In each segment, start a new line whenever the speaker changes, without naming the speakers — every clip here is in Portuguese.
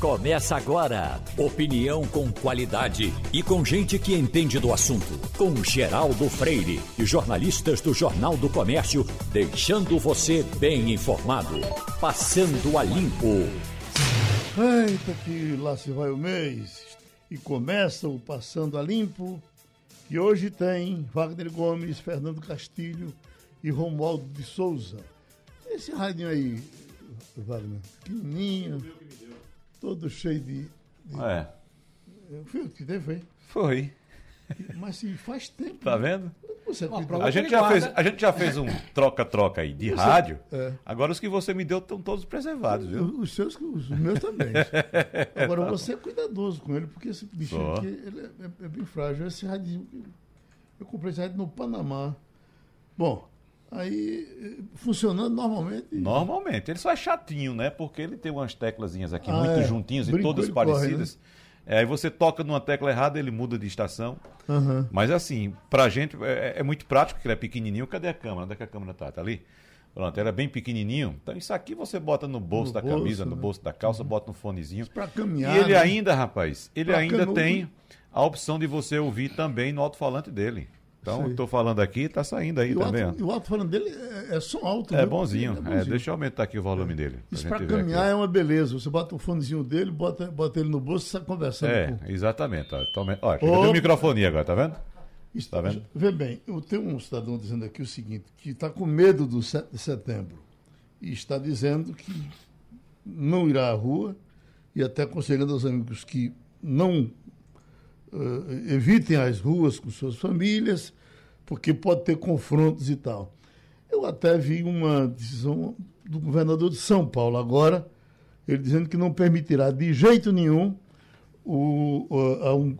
Começa agora. Opinião com qualidade e com gente que entende do assunto. Com Geraldo Freire e jornalistas do Jornal do Comércio, deixando você bem informado. Passando a limpo.
Eita, que lá se vai o mês. E começa o Passando a Limpo, que hoje tem Wagner Gomes, Fernando Castilho e Romualdo de Souza. Esse radinho aí, Wagner, pequenininho, todo cheio de. de...
É.
Foi o que teve, foi?
Foi.
Mas assim, faz tempo.
Tá vendo?
Você
prova
A gente, já
guarda.
fez, a gente já fez um troca-troca aí de rádio.
é.
Agora os que você me deu estão todos preservados, viu?
Os os seus, os meus também. Agora você é cuidadoso com ele, porque esse bichinho
Só.
aqui ele é, é- é bem frágil. Esse radinho, eu comprei esse rádio no Panamá. Bom, aí funcionando normalmente.
Normalmente. Ele só é chatinho, né? Porque ele tem umas teclazinhas aqui
Ah,
muito
é.
juntinhas e
Brinco,
todas
ele corre,
parecidas. É, aí você toca numa tecla errada, ele muda de estação.
Aham.
Mas assim, pra gente é, é muito prático, porque ele é pequenininho. Cadê a câmera? Onde é que a câmera tá? Tá ali? Pronto, ele é bem pequenininho. Então isso aqui você bota no bolso
No
da
bolso,
camisa, no
né?
bolso da calça, bota no fonezinho.
Pra caminhar.
E ele
né?
ainda, rapaz, ele
Pra
ainda
canudo.
tem a opção de você ouvir também no alto-falante dele. Então, tô falando aqui, tá saindo aí
E o, alto, e o alto-falando dele é, é som alto.
É
né?
bonzinho.
É
É, deixa eu aumentar aqui o volume dele.
Isso
ver
caminhar
aqui.
é uma beleza. Você bota o fonezinho dele, bota, bota ele no bolso e sai conversando.
É,
com-
exatamente. Ó, Tome... Ó, microfone agora, tá vendo?
Isso,
Tá vendo?
Vê bem, eu tenho um cidadão dizendo aqui o seguinte, que está com medo do 7 de setembro e está dizendo que não irá à rua e até aconselhando aos amigos que não eh, evitem as ruas com suas famílias, porque pode ter confrontos e tal. Eu até vi uma decisão do governador de São Paulo agora, ele dizendo que não permitirá de jeito nenhum o- a um,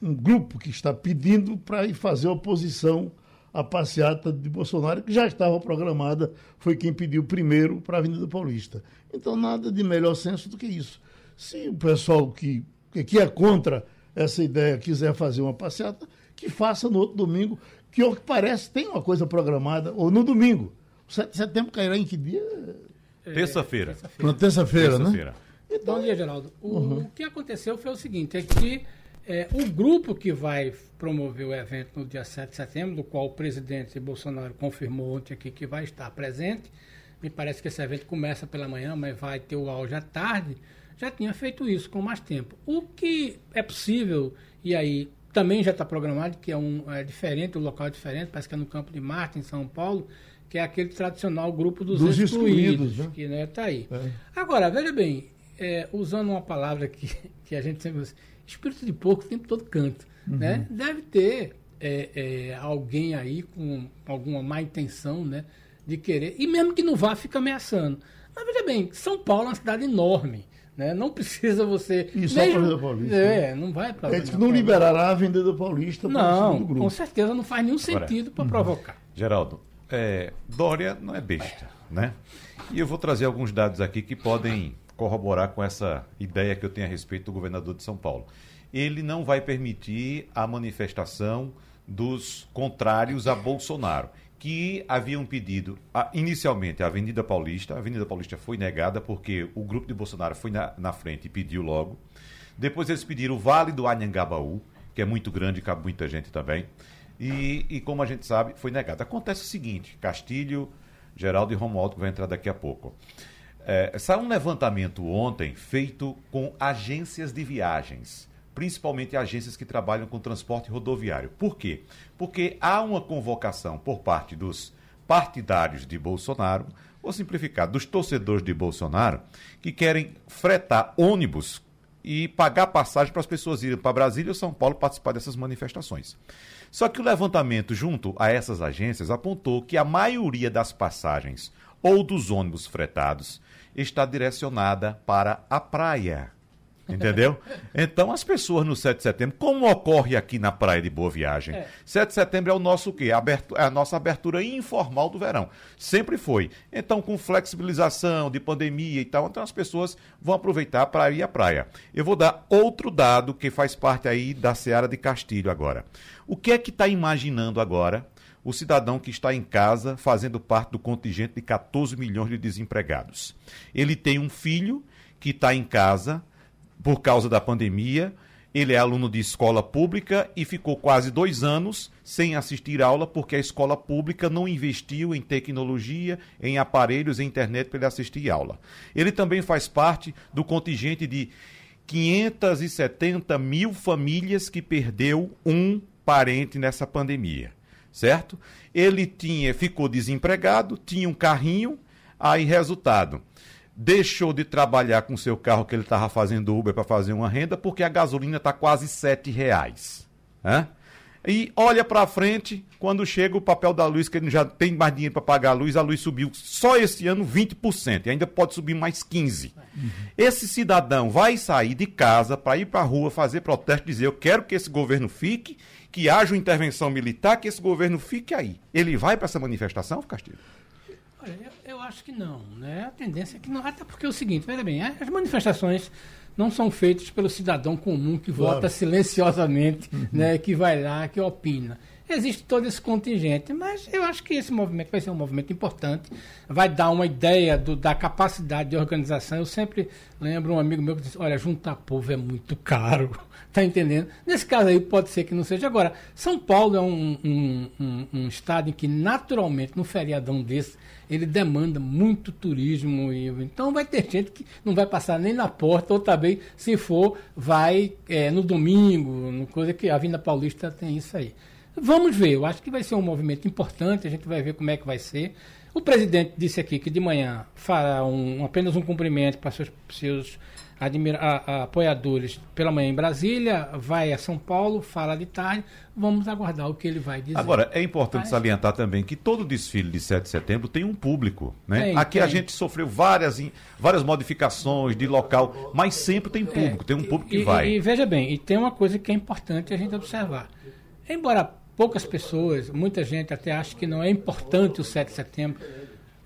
um grupo que está pedindo para ir fazer oposição à passeata de Bolsonaro, que já estava programada, foi quem pediu primeiro para a Avenida Paulista. Então, nada de melhor senso do que isso. Se o pessoal que, que é contra essa ideia quiser fazer uma passeata, que faça no outro domingo, que ao que parece tem uma coisa programada, ou no domingo. O 7 de setembro cairá em que dia?
Terça-feira.
Na terça-feira, né?
Terça-feira.
Bom dia, Geraldo. O, o que aconteceu foi o seguinte, é que é, o grupo que vai promover o evento no dia 7 de setembro, do qual o presidente Bolsonaro confirmou ontem aqui que vai estar presente, me parece que esse evento começa pela manhã, mas vai ter o auge à tarde, já tinha feito isso com mais tempo. O que é possível, e aí também já está programado, que é, um, é diferente, o local é diferente, parece que é no Campo de Marte, em São Paulo, que é aquele tradicional grupo dos,
Dos
excluídos,
excluídos, né?
que né, tá aí.
É.
Agora, veja bem, é, usando uma palavra que, que a gente sempre usa, espírito de porco tem por todo canto. Né? Deve ter é, é, alguém aí com alguma má intenção né, de querer, e mesmo que não vá, fica ameaçando. Mas veja bem, São Paulo é uma cidade enorme. Né? Não precisa você.
E só pra Avenida Paulista,
É, não vai para
É que não liberará a Avenida Paulista para o grupo.
com certeza não faz nenhum sentido para provocar.
Geraldo, é, Dória não é besta, né? E eu vou trazer alguns dados aqui que podem corroborar com essa ideia que eu tenho a respeito do governador de São Paulo. Ele não vai permitir a manifestação dos contrários a Bolsonaro, que haviam pedido a- inicialmente a Avenida Paulista. A Avenida Paulista foi negada porque o grupo de Bolsonaro foi na, na frente e pediu logo. Depois eles pediram o Vale do Anhangabaú, que é muito grande cabe muita gente também. E, e como a gente sabe, foi negado. Acontece o seguinte: Castilho, Geraldo e Romualdo, que vai entrar daqui a pouco. É, saiu um levantamento ontem feito com agências de viagens, principalmente agências que trabalham com transporte rodoviário. Por quê? Porque há uma convocação por parte dos partidários de Bolsonaro, ou simplificado, dos torcedores de Bolsonaro, que querem fretar ônibus e pagar passagem para as pessoas irem para Brasília ou São Paulo participar dessas manifestações. Só que o levantamento junto a essas agências apontou que a maioria das passagens ou dos ônibus fretados está direcionada para a praia. Entendeu? Então, as pessoas no 7 de setembro, como ocorre aqui na Praia de Boa Viagem,
É.
7 de setembro é o nosso quê? Abertu- é a nossa abertura informal do verão. Sempre foi. Então, com flexibilização de pandemia e tal, então as pessoas vão aproveitar para ir à praia. Eu vou dar outro dado que faz parte aí da Seara de Castilho agora. O que é que está imaginando agora o cidadão que está em casa fazendo parte do contingente de 14 milhões de desempregados? Ele tem um filho que está em casa por causa da pandemia. Ele é aluno de escola pública e ficou quase dois anos sem assistir aula porque a escola pública não investiu em tecnologia, em aparelhos, em internet para ele assistir aula. Ele também faz parte do contingente de 570 mil famílias que perdeu um parente nessa pandemia, certo? Ele tinha, ficou desempregado, tinha um carrinho, aí resultado, deixou de trabalhar com seu carro que ele estava fazendo Uber para fazer uma renda, porque a gasolina está quase sete reais. Né? E olha para frente, quando chega o papel da luz, que ele já tem mais dinheiro para pagar a luz, a luz subiu só esse ano 20%, e ainda pode subir mais 15%. Uhum. Esse cidadão vai sair de casa para ir para a rua fazer protesto, dizer: Eu quero que esse governo fique, que haja uma intervenção militar, que esse governo fique aí. Ele vai para essa manifestação, Castilho?
Olha, eu, eu, acho que não, né? A tendência é que não. Até porque é o seguinte, veja bem, as manifestações não são feitas pelo cidadão comum que claro. vota silenciosamente, uhum. né? Que vai lá, que opina. Existe todo esse contingente, mas eu acho que esse movimento vai ser um movimento importante, vai dar uma ideia do, da capacidade de organização. Eu sempre lembro um amigo meu que disse: Olha, juntar povo é muito caro. Tá entendendo? Nesse caso aí pode ser que não seja. Agora, São Paulo é um, um, um, um estado em que naturalmente, no feriadão desse, ele demanda muito turismo. E, então vai ter gente que não vai passar nem na porta, ou também, se for, vai é, no domingo, coisa que a Vinda Paulista tem isso aí. Vamos ver, eu acho que vai ser um movimento importante, a gente vai ver como é que vai ser. O presidente disse aqui que de manhã fará um, apenas um cumprimento para seus, seus admira, a, a, apoiadores pela manhã em Brasília, vai a São Paulo, fala de tarde. Vamos aguardar o que ele vai dizer.
Agora, é importante Mas... salientar também que todo desfile de 7 de setembro tem um público. Né? Tem, Aqui tem. a gente sofreu várias, várias modificações de local, mas sempre tem público, é, tem um público que
e,
vai.
E, e veja bem, e tem uma coisa que é importante a gente observar. Embora poucas pessoas, muita gente até acha que não é importante o 7 de setembro,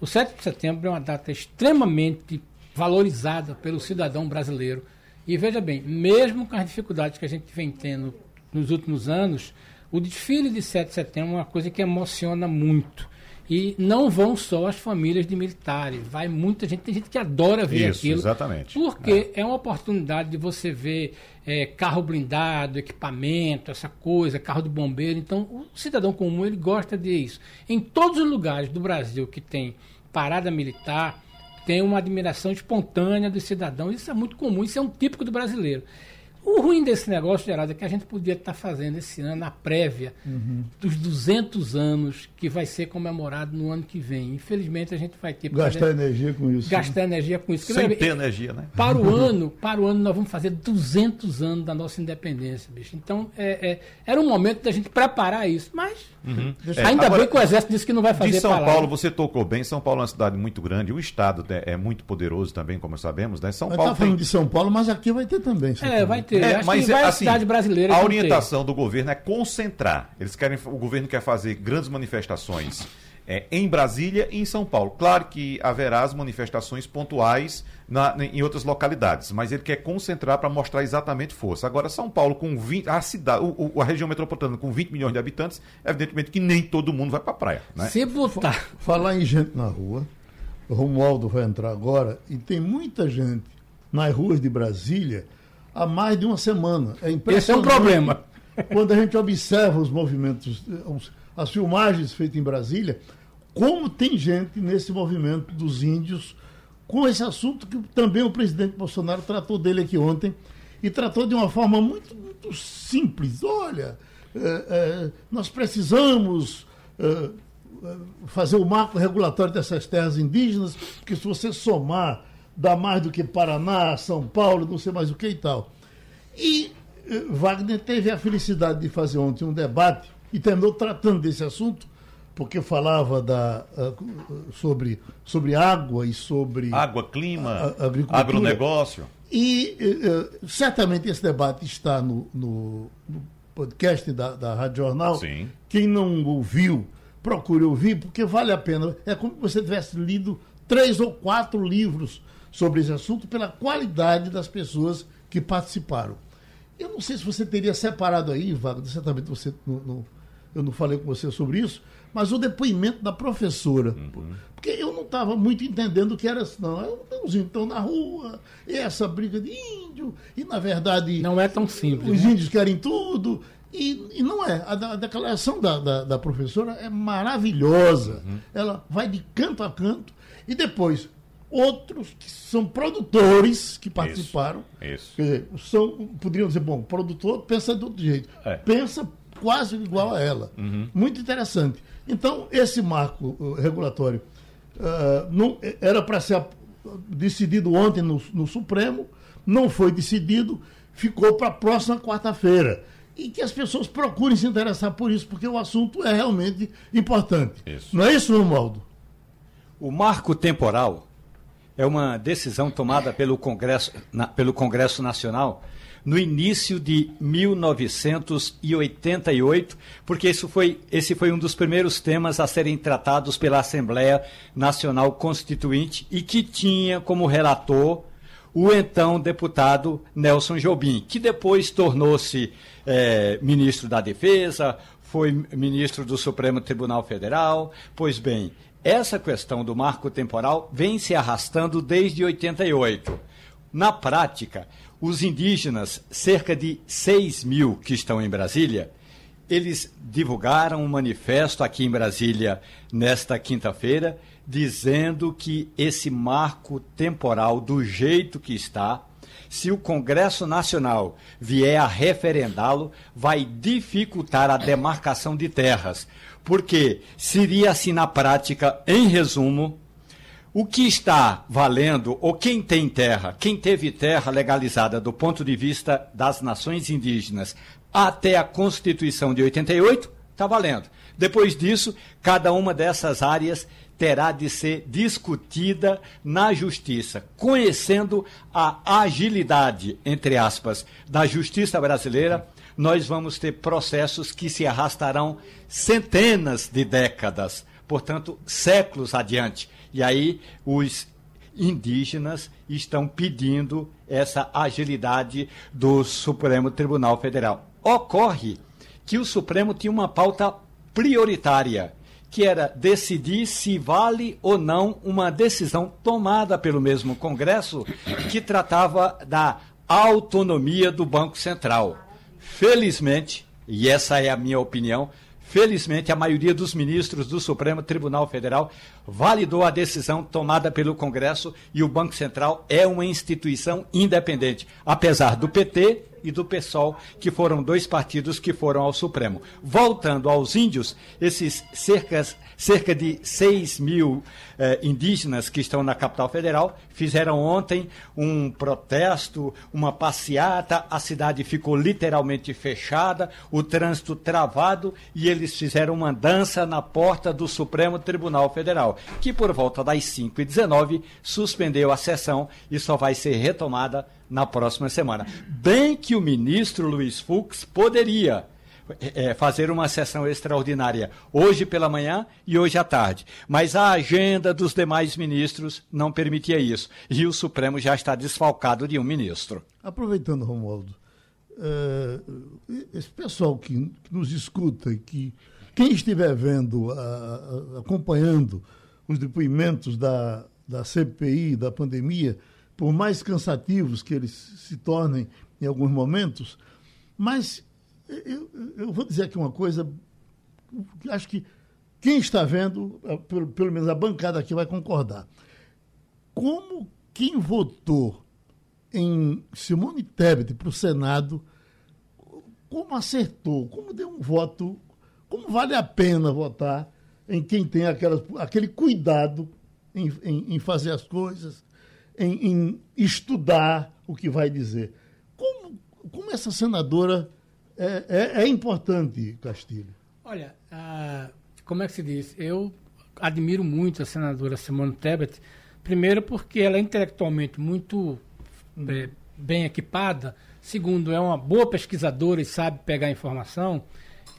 o 7 de setembro é uma data extremamente valorizada pelo cidadão brasileiro. E veja bem, mesmo com as dificuldades que a gente vem tendo nos últimos anos, o desfile de 7 de setembro é uma coisa que emociona muito. E não vão só as famílias de militares, vai muita gente, tem gente que adora ver
Isso,
aquilo.
Exatamente.
Porque é. é uma oportunidade de você ver é, carro blindado, equipamento, essa coisa, carro de bombeiro. Então, o cidadão comum ele gosta de isso. Em todos os lugares do Brasil que tem parada militar, tem uma admiração espontânea dos cidadãos. Isso é muito comum, isso é um típico do brasileiro. O ruim desse negócio, Geraldo, é que a gente podia estar fazendo esse ano a prévia uhum. dos 200 anos que vai ser comemorado no ano que vem. Infelizmente, a gente vai ter...
Gastar energia com isso.
Gastar né? energia com isso.
Sem ter energia, né?
Para o ano, para o ano nós vamos fazer 200 anos da nossa independência, bicho. Então, é, é, era um momento da gente preparar isso. Mas, uhum. ainda Agora, bem que o Exército disse que não vai fazer
De São palavra. Paulo, você tocou bem. São Paulo é uma cidade muito grande. O Estado né, é muito poderoso também, como sabemos. Né? São Paulo
tá falando tem... de São Paulo, mas aqui vai ter também.
É, vai ter. É, Acho mas, que assim, cidade brasileira.
A orientação do governo é concentrar. Eles querem, o governo quer fazer grandes manifestações é, em Brasília e em São Paulo. Claro que haverá as manifestações pontuais na, em outras localidades, mas ele quer concentrar para mostrar exatamente força. Agora, São Paulo, com 20, a cidade, o, a região metropolitana com 20 milhões de habitantes, evidentemente que nem todo mundo vai para a praia. Né?
Se botar. Falar em gente na rua, o Romualdo vai entrar agora, e tem muita gente nas ruas de Brasília há mais de uma semana. É
Esse é um problema.
Quando a gente observa os movimentos, as filmagens feitas em Brasília, como tem gente nesse movimento dos índios com esse assunto que também o presidente Bolsonaro tratou dele aqui ontem e tratou de uma forma muito, muito simples. Olha, é, é, nós precisamos é, fazer o marco regulatório dessas terras indígenas, porque se você somar dá mais do que Paraná, São Paulo, não sei mais o que e tal. E eh, Wagner teve a felicidade de fazer ontem um debate e terminou tratando desse assunto, porque falava da, uh, sobre, sobre água e sobre.
Água, clima, agronegócio.
E uh, certamente esse debate está no, no, no podcast da, da Rádio Jornal.
Sim.
Quem não ouviu, procure ouvir, porque vale a pena. É como se você tivesse lido três ou quatro livros sobre esse assunto pela qualidade das pessoas que participaram. Eu não sei se você teria separado aí, Wagner, certamente você não, não, eu não falei com você sobre isso, mas o depoimento da professora. Uhum. Porque eu não estava muito entendendo o que era isso, não. Os índios estão na rua, e essa briga de índio, e na verdade.
Não é tão simples.
Os
né?
índios querem tudo. E, e não é. A, a declaração da, da, da, professora é maravilhosa. Uhum. Ela vai de canto a canto. E depois, outros que são produtores que participaram.
Isso. isso.
Quer dizer, são, poderiam dizer, bom, produtor pensa de outro jeito. É. Pensa quase igual a ela. Uhum. Muito interessante. Então, esse marco uh, regulatório uh, não, era para ser decidido ontem no, no, Supremo, não foi decidido, ficou para a próxima quarta-feira. E que as pessoas procurem se interessar por isso, porque o assunto é realmente importante. Isso. Não é isso, Romualdo?
O marco temporal é uma decisão tomada pelo Congresso, na, pelo Congresso Nacional no início de 1988, porque isso foi, esse foi um dos primeiros temas a serem tratados pela Assembleia Nacional Constituinte e que tinha como relator o então deputado Nelson Jobim, que depois tornou-se é, ministro da Defesa, foi ministro do Supremo Tribunal Federal. Pois bem, essa questão do marco temporal vem se arrastando desde 88. Na prática, os indígenas, cerca de 6 mil que estão em Brasília, eles divulgaram um manifesto aqui em Brasília nesta quinta-feira, dizendo que esse marco temporal, do jeito que está, se o Congresso Nacional vier a referendá-lo, vai dificultar a demarcação de terras. Porque seria assim na prática, em resumo, o que está valendo, ou quem tem terra, quem teve terra legalizada do ponto de vista das nações indígenas até a Constituição de 88, está valendo. Depois disso, cada uma dessas áreas terá de ser discutida na justiça, conhecendo a agilidade, entre aspas, da justiça brasileira. Nós vamos ter processos que se arrastarão centenas de décadas, portanto, séculos adiante e aí os indígenas estão pedindo essa agilidade do Supremo Tribunal Federal. Ocorre que o Supremo tinha uma pauta prioritária, que era decidir se vale ou não uma decisão tomada pelo mesmo Congresso que tratava da autonomia do Banco Central. Felizmente, e essa é a minha opinião, Felizmente, a maioria dos ministros do Supremo Tribunal Federal validou a decisão tomada pelo Congresso e o Banco Central é uma instituição independente, apesar do PT e do PSOL, que foram dois partidos que foram ao Supremo. Voltando aos índios, esses cerca, cerca de 6 mil eh, indígenas que estão na capital federal fizeram ontem um protesto, uma passeata, a cidade ficou literalmente fechada, o trânsito travado e eles fizeram uma dança na porta do Supremo Tribunal Federal, que por volta das 5h19 suspendeu a sessão e só vai ser retomada na próxima semana. Bem que o ministro Luiz Fux poderia é, fazer uma sessão extraordinária hoje pela manhã e hoje à tarde. Mas a agenda dos demais ministros não permitia isso. E o Supremo já está desfalcado de um ministro.
Aproveitando, Romualdo, é, esse pessoal que, nos escuta, que quem estiver vendo, acompanhando os depoimentos da, da CPI, da pandemia, por mais cansativos que eles se tornem em alguns momentos, mas eu, eu vou dizer aqui uma coisa acho que quem está vendo, pelo, pelo menos a bancada aqui vai concordar. Como quem votou em Simone Tebet para o Senado, como acertou, como deu um voto, como vale a pena votar em quem tem aquelas, aquele cuidado em, em, em fazer as coisas, em, em estudar o que vai dizer. Como, como essa senadora é, é, é importante, Castilho?
Olha, ah, como é que se diz? Eu admiro muito a senadora Simone Tebet, primeiro porque ela é intelectualmente muito hum. é, bem equipada, segundo, é uma boa pesquisadora e sabe pegar informação,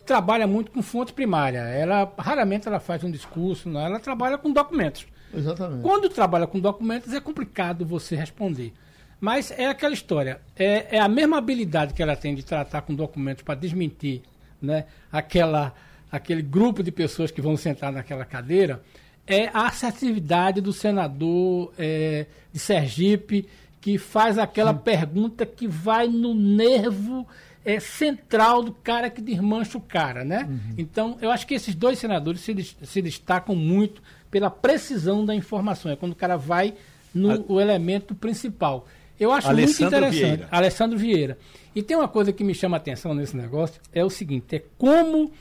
trabalha muito com fonte primária. Ela raramente ela faz um discurso, não, ela trabalha com documentos.
Exatamente.
Quando trabalha com documentos é complicado você responder. Mas é aquela história. É, é a mesma habilidade que ela tem de tratar com documentos para desmentir né, aquela aquele grupo de pessoas que vão sentar naquela cadeira, é a assertividade do senador é, de Sergipe, que faz aquela Sim. pergunta que vai no nervo é, central do cara que desmancha o cara, né? Uhum. Então, eu acho que esses dois senadores se, se destacam muito pela precisão da informação. É quando o cara vai no o elemento principal. Eu acho Alessandro muito interessante. Vieira. Alessandro Vieira. E tem uma coisa que me chama a atenção nesse negócio, é o seguinte, é como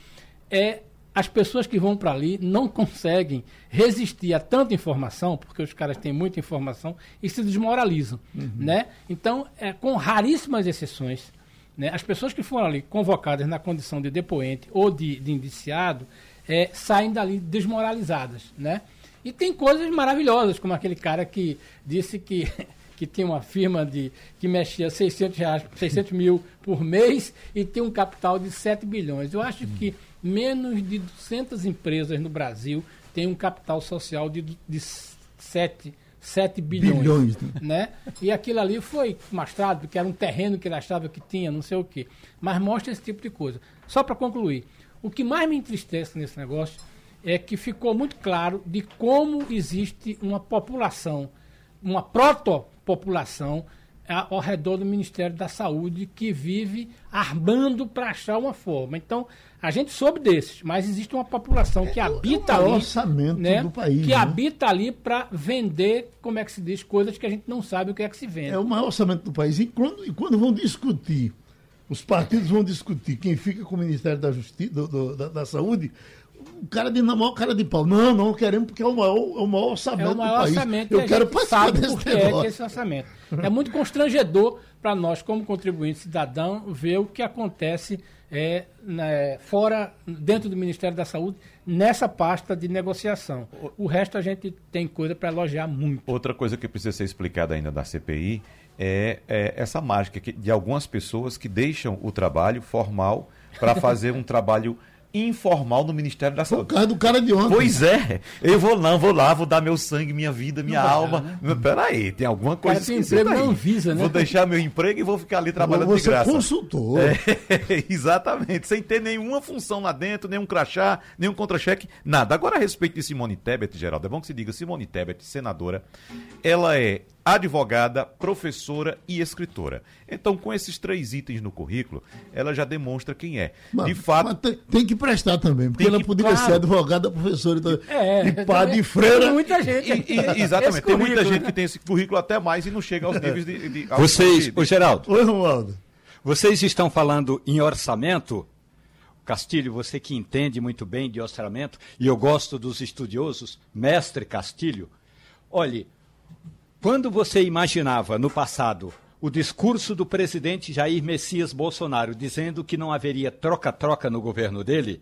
é as pessoas que vão para ali não conseguem resistir a tanta informação, porque os caras têm muita informação e se desmoralizam, uhum. né? Então, é, com raríssimas exceções, né, as pessoas que foram ali convocadas na condição de depoente ou de, de indiciado é, saem dali desmoralizadas, né? E tem coisas maravilhosas, como aquele cara que disse que que tinha uma firma de, que mexia 600, reais, 600 mil por mês e tem um capital de 7 bilhões. Eu acho que menos de 200 empresas no Brasil têm um capital social de, de 7, 7 bilhões. bilhões né? né? E aquilo ali foi mostrado, porque era um terreno que ele achava que tinha, não sei o quê. Mas mostra esse tipo de coisa. Só para concluir, o que mais me entristece nesse negócio é que ficou muito claro de como existe uma população, uma protopopulação ao redor do Ministério da Saúde que vive armando para achar uma forma. Então, a gente soube desses, mas existe uma população que é, habita é o ali,
orçamento né, do país,
que né? habita ali para vender, como é que se diz, coisas que a gente não sabe o que é que se vende.
É o maior orçamento do país. E quando, e quando vão discutir, os partidos vão discutir quem fica com o Ministério da Justiça, do, do, da, da Saúde, o cara de na maior cara de pau. Não, não queremos porque é o maior, é o maior orçamento é o maior do país. Orçamento
Eu quero participar desse por que é, que esse orçamento. É muito constrangedor para nós, como contribuinte cidadão, ver o que acontece é, né, fora, dentro do Ministério da Saúde, nessa pasta de negociação. O resto a gente tem coisa para elogiar muito.
Outra coisa que precisa ser explicada ainda da CPI é, é essa mágica de algumas pessoas que deixam o trabalho formal para fazer um trabalho informal no Ministério da Saúde.
Por causa do cara de ontem.
Pois é. Eu vou lá, vou lá, vou dar meu sangue, minha vida, minha não alma. Vai, né? Peraí, tem alguma coisa
que emprego
aí.
não visa, né?
Vou deixar meu emprego e vou ficar ali trabalhando
Você
de graça.
consultor.
É, exatamente. Sem ter nenhuma função lá dentro, nenhum crachá, nenhum contra-cheque, nada. Agora, a respeito de Simone Tebet, Geraldo, é bom que se diga, Simone Tebet, senadora, ela é advogada, professora e escritora. Então, com esses três itens no currículo, ela já demonstra quem é.
Mas, de fato. Tem, tem, que prestar também, porque ela que, poderia claro. ser advogada, professora então, é, e padre e freira. Tem
muita gente.
E, e, exatamente. Tem muita gente que tem esse currículo até mais e não chega aos níveis de. de
Vocês, de, de... ô Geraldo.
Oi, Romualdo.
Vocês estão falando em orçamento. Castilho, você que entende muito bem de orçamento, e eu gosto dos estudiosos, mestre Castilho. Olhe, quando você imaginava no passado o discurso do presidente Jair Messias Bolsonaro dizendo que não haveria troca-troca no governo dele,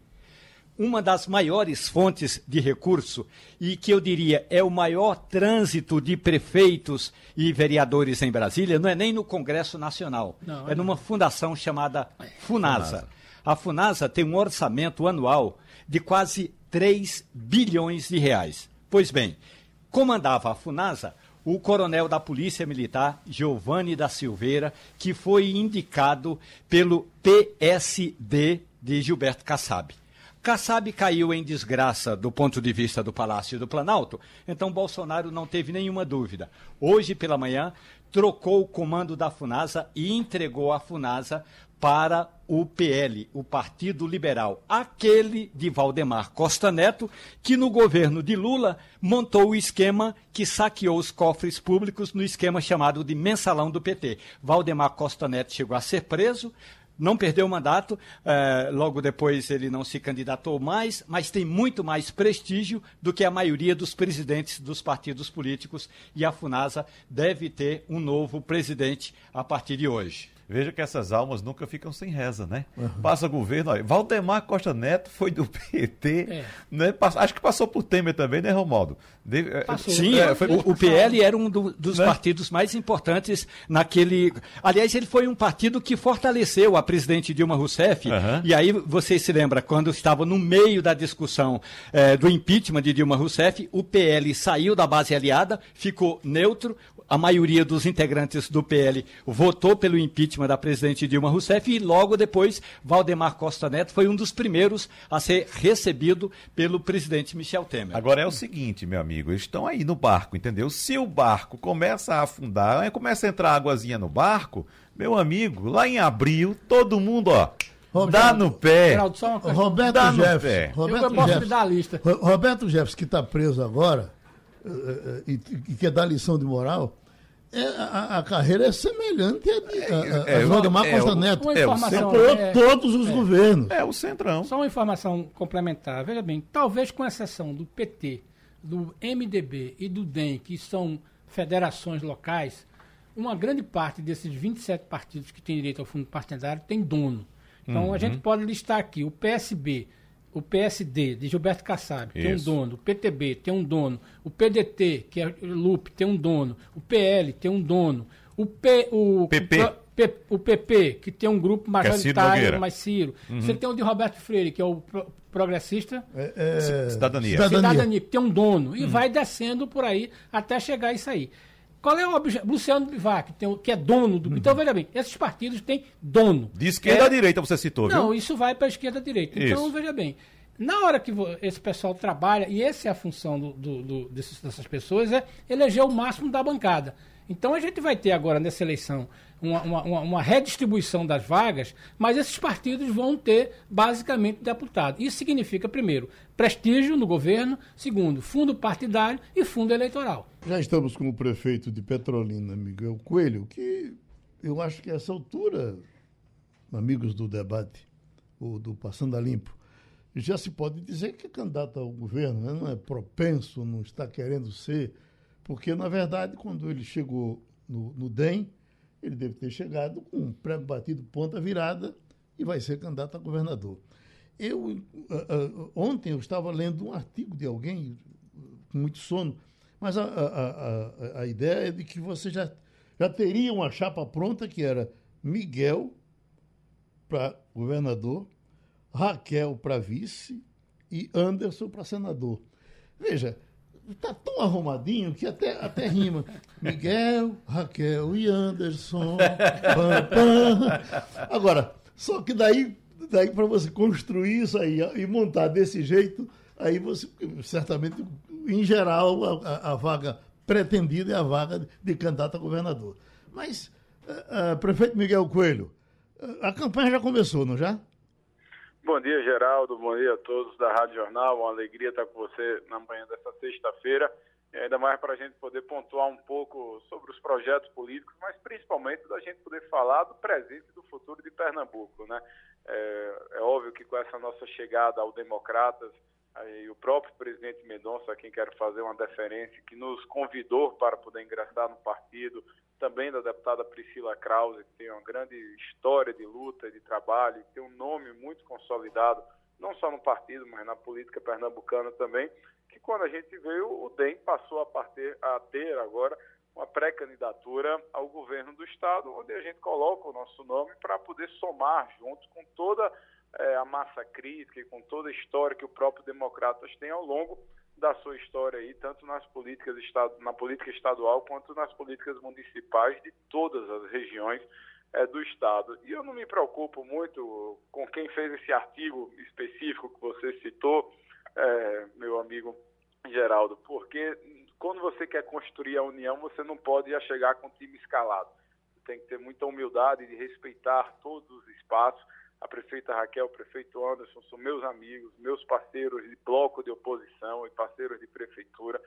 uma das maiores fontes de recurso e que eu diria é o maior trânsito de prefeitos e vereadores em Brasília, não é nem no Congresso Nacional, não, é, é numa fundação chamada Funasa. Funasa. A Funasa tem um orçamento anual de quase 3 bilhões de reais. Pois bem, comandava a Funasa o coronel da Polícia Militar, Giovanni da Silveira, que foi indicado pelo PSD de Gilberto Kassab. Kassab caiu em desgraça do ponto de vista do Palácio do Planalto, então Bolsonaro não teve nenhuma dúvida. Hoje pela manhã, trocou o comando da FUNASA e entregou a FUNASA para o PL, o Partido Liberal, aquele de Valdemar Costa Neto, que no governo de Lula montou o esquema que saqueou os cofres públicos no esquema chamado de mensalão do PT. Valdemar Costa Neto chegou a ser preso, não perdeu o mandato, eh, logo depois ele não se candidatou mais, mas tem muito mais prestígio do que a maioria dos presidentes dos partidos políticos e a FUNASA deve ter um novo presidente a partir de hoje.
Veja que essas almas nunca ficam sem reza, né? Uhum. Passa governo, olha, Valdemar Costa Neto foi do PT, é. né? acho que passou por Temer também, né, Romaldo?
De, é, passou. Sim, é, foi, o, o, PL era um do, dos né? partidos mais importantes naquele. Aliás, ele foi um partido que fortaleceu a presidente Dilma Rousseff. Uhum. E aí você se lembra, quando estava no meio da discussão é, do impeachment de Dilma Rousseff, o PL saiu da base aliada, ficou neutro, a maioria dos integrantes do PL votou pelo impeachment da presidente Dilma Rousseff e logo depois Valdemar Costa Neto foi um dos primeiros a ser recebido pelo presidente Michel Temer.
Agora é o seguinte, meu amigo, eles estão aí no barco, entendeu? Se o barco começa a afundar, começa a entrar águazinha no barco, meu amigo, lá em abril, todo mundo, ó, Roberto, dá no pé.
Geraldo, só uma coisa. Roberto dá Jefferson. Roberto eu posso Jefferson, dar a lista. Roberto Jefferson, que está preso agora, e, e quer dar lição de moral, é, a, a, carreira é semelhante à de a, é, a Valdemar é, Costa Neto.
É, informação,
é, todos os
é.
governos.
É o centrão.
Só uma informação complementar. Veja bem, talvez com exceção do PT, do MDB e do DEM, que são federações locais, uma grande parte desses 27 partidos que têm direito ao fundo partidário tem dono. Então uhum. a gente pode listar aqui o PSB, o PSD de Gilberto Kassab Isso. tem um dono, o PTB tem um dono, o PDT, que é Lupe, tem um dono, o PL tem um dono, o, P, o,
PP.
O, o PP, que tem um grupo é majoritário, mais Ciro. Uhum. Você tem o de Roberto Freire, que é o pro, progressista.
É, é... Cidadania.
Cidadania. Cidadania, que tem um dono. E uhum. vai descendo por aí até chegar isso aí. Qual é o objeto? Luciano Bivac, que, tem, que é dono do. Uhum. Então, veja bem, esses partidos têm dono.
De esquerda é... à direita, você citou,
Não, viu? isso vai para a esquerda à direita. Então, isso. veja bem. Na hora que esse pessoal trabalha, e essa é a função do, do, do, dessas pessoas, é eleger o máximo da bancada. Então a gente vai ter agora nessa eleição uma, uma, uma, redistribuição das vagas, mas esses partidos vão ter basicamente deputado. Isso significa, primeiro, prestígio no governo, segundo, fundo partidário e fundo eleitoral.
Já estamos com o prefeito de Petrolina, Miguel Coelho, que eu acho que a essa altura, amigos do debate, ou do Passando a Limpo, já se pode dizer que é candidato ao governo, né? não é propenso, não está querendo ser, porque, na verdade, quando ele chegou no, no DEM, ele deve ter chegado com um prego batido, ponta virada, e vai ser candidato a governador. Eu, uh, uh, ontem, eu estava lendo um artigo de alguém, com muito sono, mas a, a, a, a ideia é de que você já, já teria uma chapa pronta, que era Miguel para governador, Raquel para vice e Anderson para senador. Veja, está tão arrumadinho que até, até rima. Miguel, Raquel e Anderson. Pam, pam. Agora, só que daí, daí para você construir isso aí e montar desse jeito, aí você, certamente, em geral, a, a vaga pretendida é a vaga de candidato a governador. Mas, uh, uh, prefeito Miguel Coelho, uh, a campanha já começou, não já?
Bom dia, Geraldo. Bom dia a todos da Rádio Jornal. Uma alegria estar com você na manhã dessa sexta-feira. E ainda mais para a gente poder pontuar um pouco sobre os projetos políticos, mas principalmente da gente poder falar do presente e do futuro de Pernambuco. Né? É, é óbvio que com essa nossa chegada ao Democratas, Aí, o próprio presidente Mendonça, a quem quero fazer uma deferência, que nos convidou para poder ingressar no partido, também da deputada Priscila Krause, que tem uma grande história de luta, de trabalho, tem um nome muito consolidado, não só no partido, mas na política pernambucana também, que quando a gente veio, o DEM passou a, partir, a ter agora uma pré-candidatura ao governo do Estado, onde a gente coloca o nosso nome para poder somar juntos com toda é, a massa crítica e com toda a história que o próprio Democratas tem ao longo da sua história aí, tanto nas políticas na política estadual quanto nas políticas municipais de todas as regiões é, do estado. E eu não me preocupo muito com quem fez esse artigo específico que você citou, é, meu amigo Geraldo, porque quando você quer construir a união, você não pode já chegar com o time escalado. Você tem que ter muita humildade de respeitar todos os espaços a prefeita Raquel, o prefeito Anderson são meus amigos, meus parceiros de bloco de oposição e parceiros de prefeitura.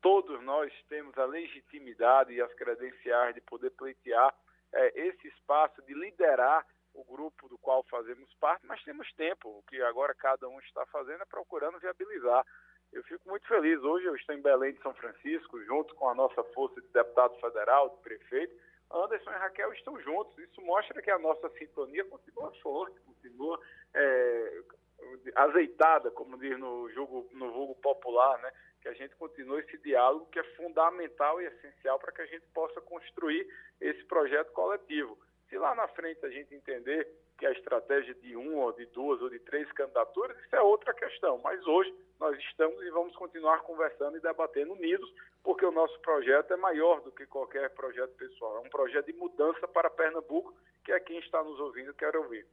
Todos nós temos a legitimidade e as credenciais de poder pleitear é, esse espaço, de liderar o grupo do qual fazemos parte, mas temos tempo. O que agora cada um está fazendo é procurando viabilizar. Eu fico muito feliz. Hoje eu estou em Belém de São Francisco, junto com a nossa força de deputado federal, de prefeito, Anderson e Raquel estão juntos. Isso mostra que a nossa sintonia continua forte, continua é, azeitada, como diz no jogo no vulgo popular, né? Que a gente continue esse diálogo que é fundamental e essencial para que a gente possa construir esse projeto coletivo. Se lá na frente a gente entender que a estratégia de uma, ou de duas ou de três candidaturas, isso é outra questão. Mas hoje nós estamos e vamos continuar conversando e debatendo unidos, porque o nosso projeto é maior do que qualquer projeto pessoal. É um projeto de mudança para Pernambuco, que é quem está nos ouvindo quer ouvir.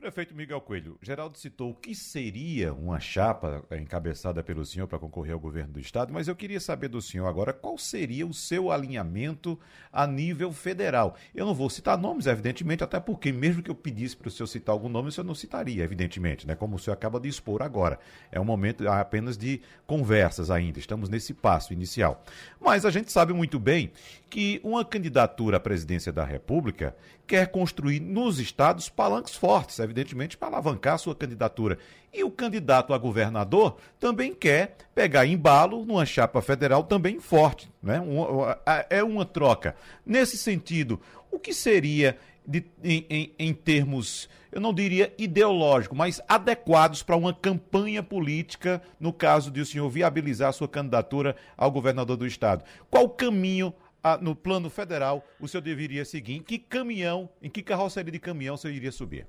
Prefeito Miguel Coelho, Geraldo citou o que seria uma chapa encabeçada pelo senhor para concorrer ao governo do estado, mas eu queria saber do senhor agora qual seria o seu alinhamento a nível federal. Eu não vou citar nomes, evidentemente, até porque mesmo que eu pedisse para o senhor citar algum nome, o senhor não citaria, evidentemente, né? Como o senhor acaba de expor agora. É um momento apenas de conversas ainda, estamos nesse passo inicial. Mas a gente sabe muito bem que uma candidatura à presidência da República quer construir nos estados palanques fortes, evidentemente, para alavancar sua candidatura. E o candidato a governador também quer pegar embalo numa chapa federal também forte. Né? é uma troca. Nesse sentido, o que seria, de, em, em, em termos, eu não diria ideológico, mas adequados para uma campanha política, no caso de o senhor viabilizar sua candidatura ao governador do estado? Qual caminho a, no plano federal o senhor deveria seguir? Em que caminhão, em que carroceria de caminhão o senhor iria subir?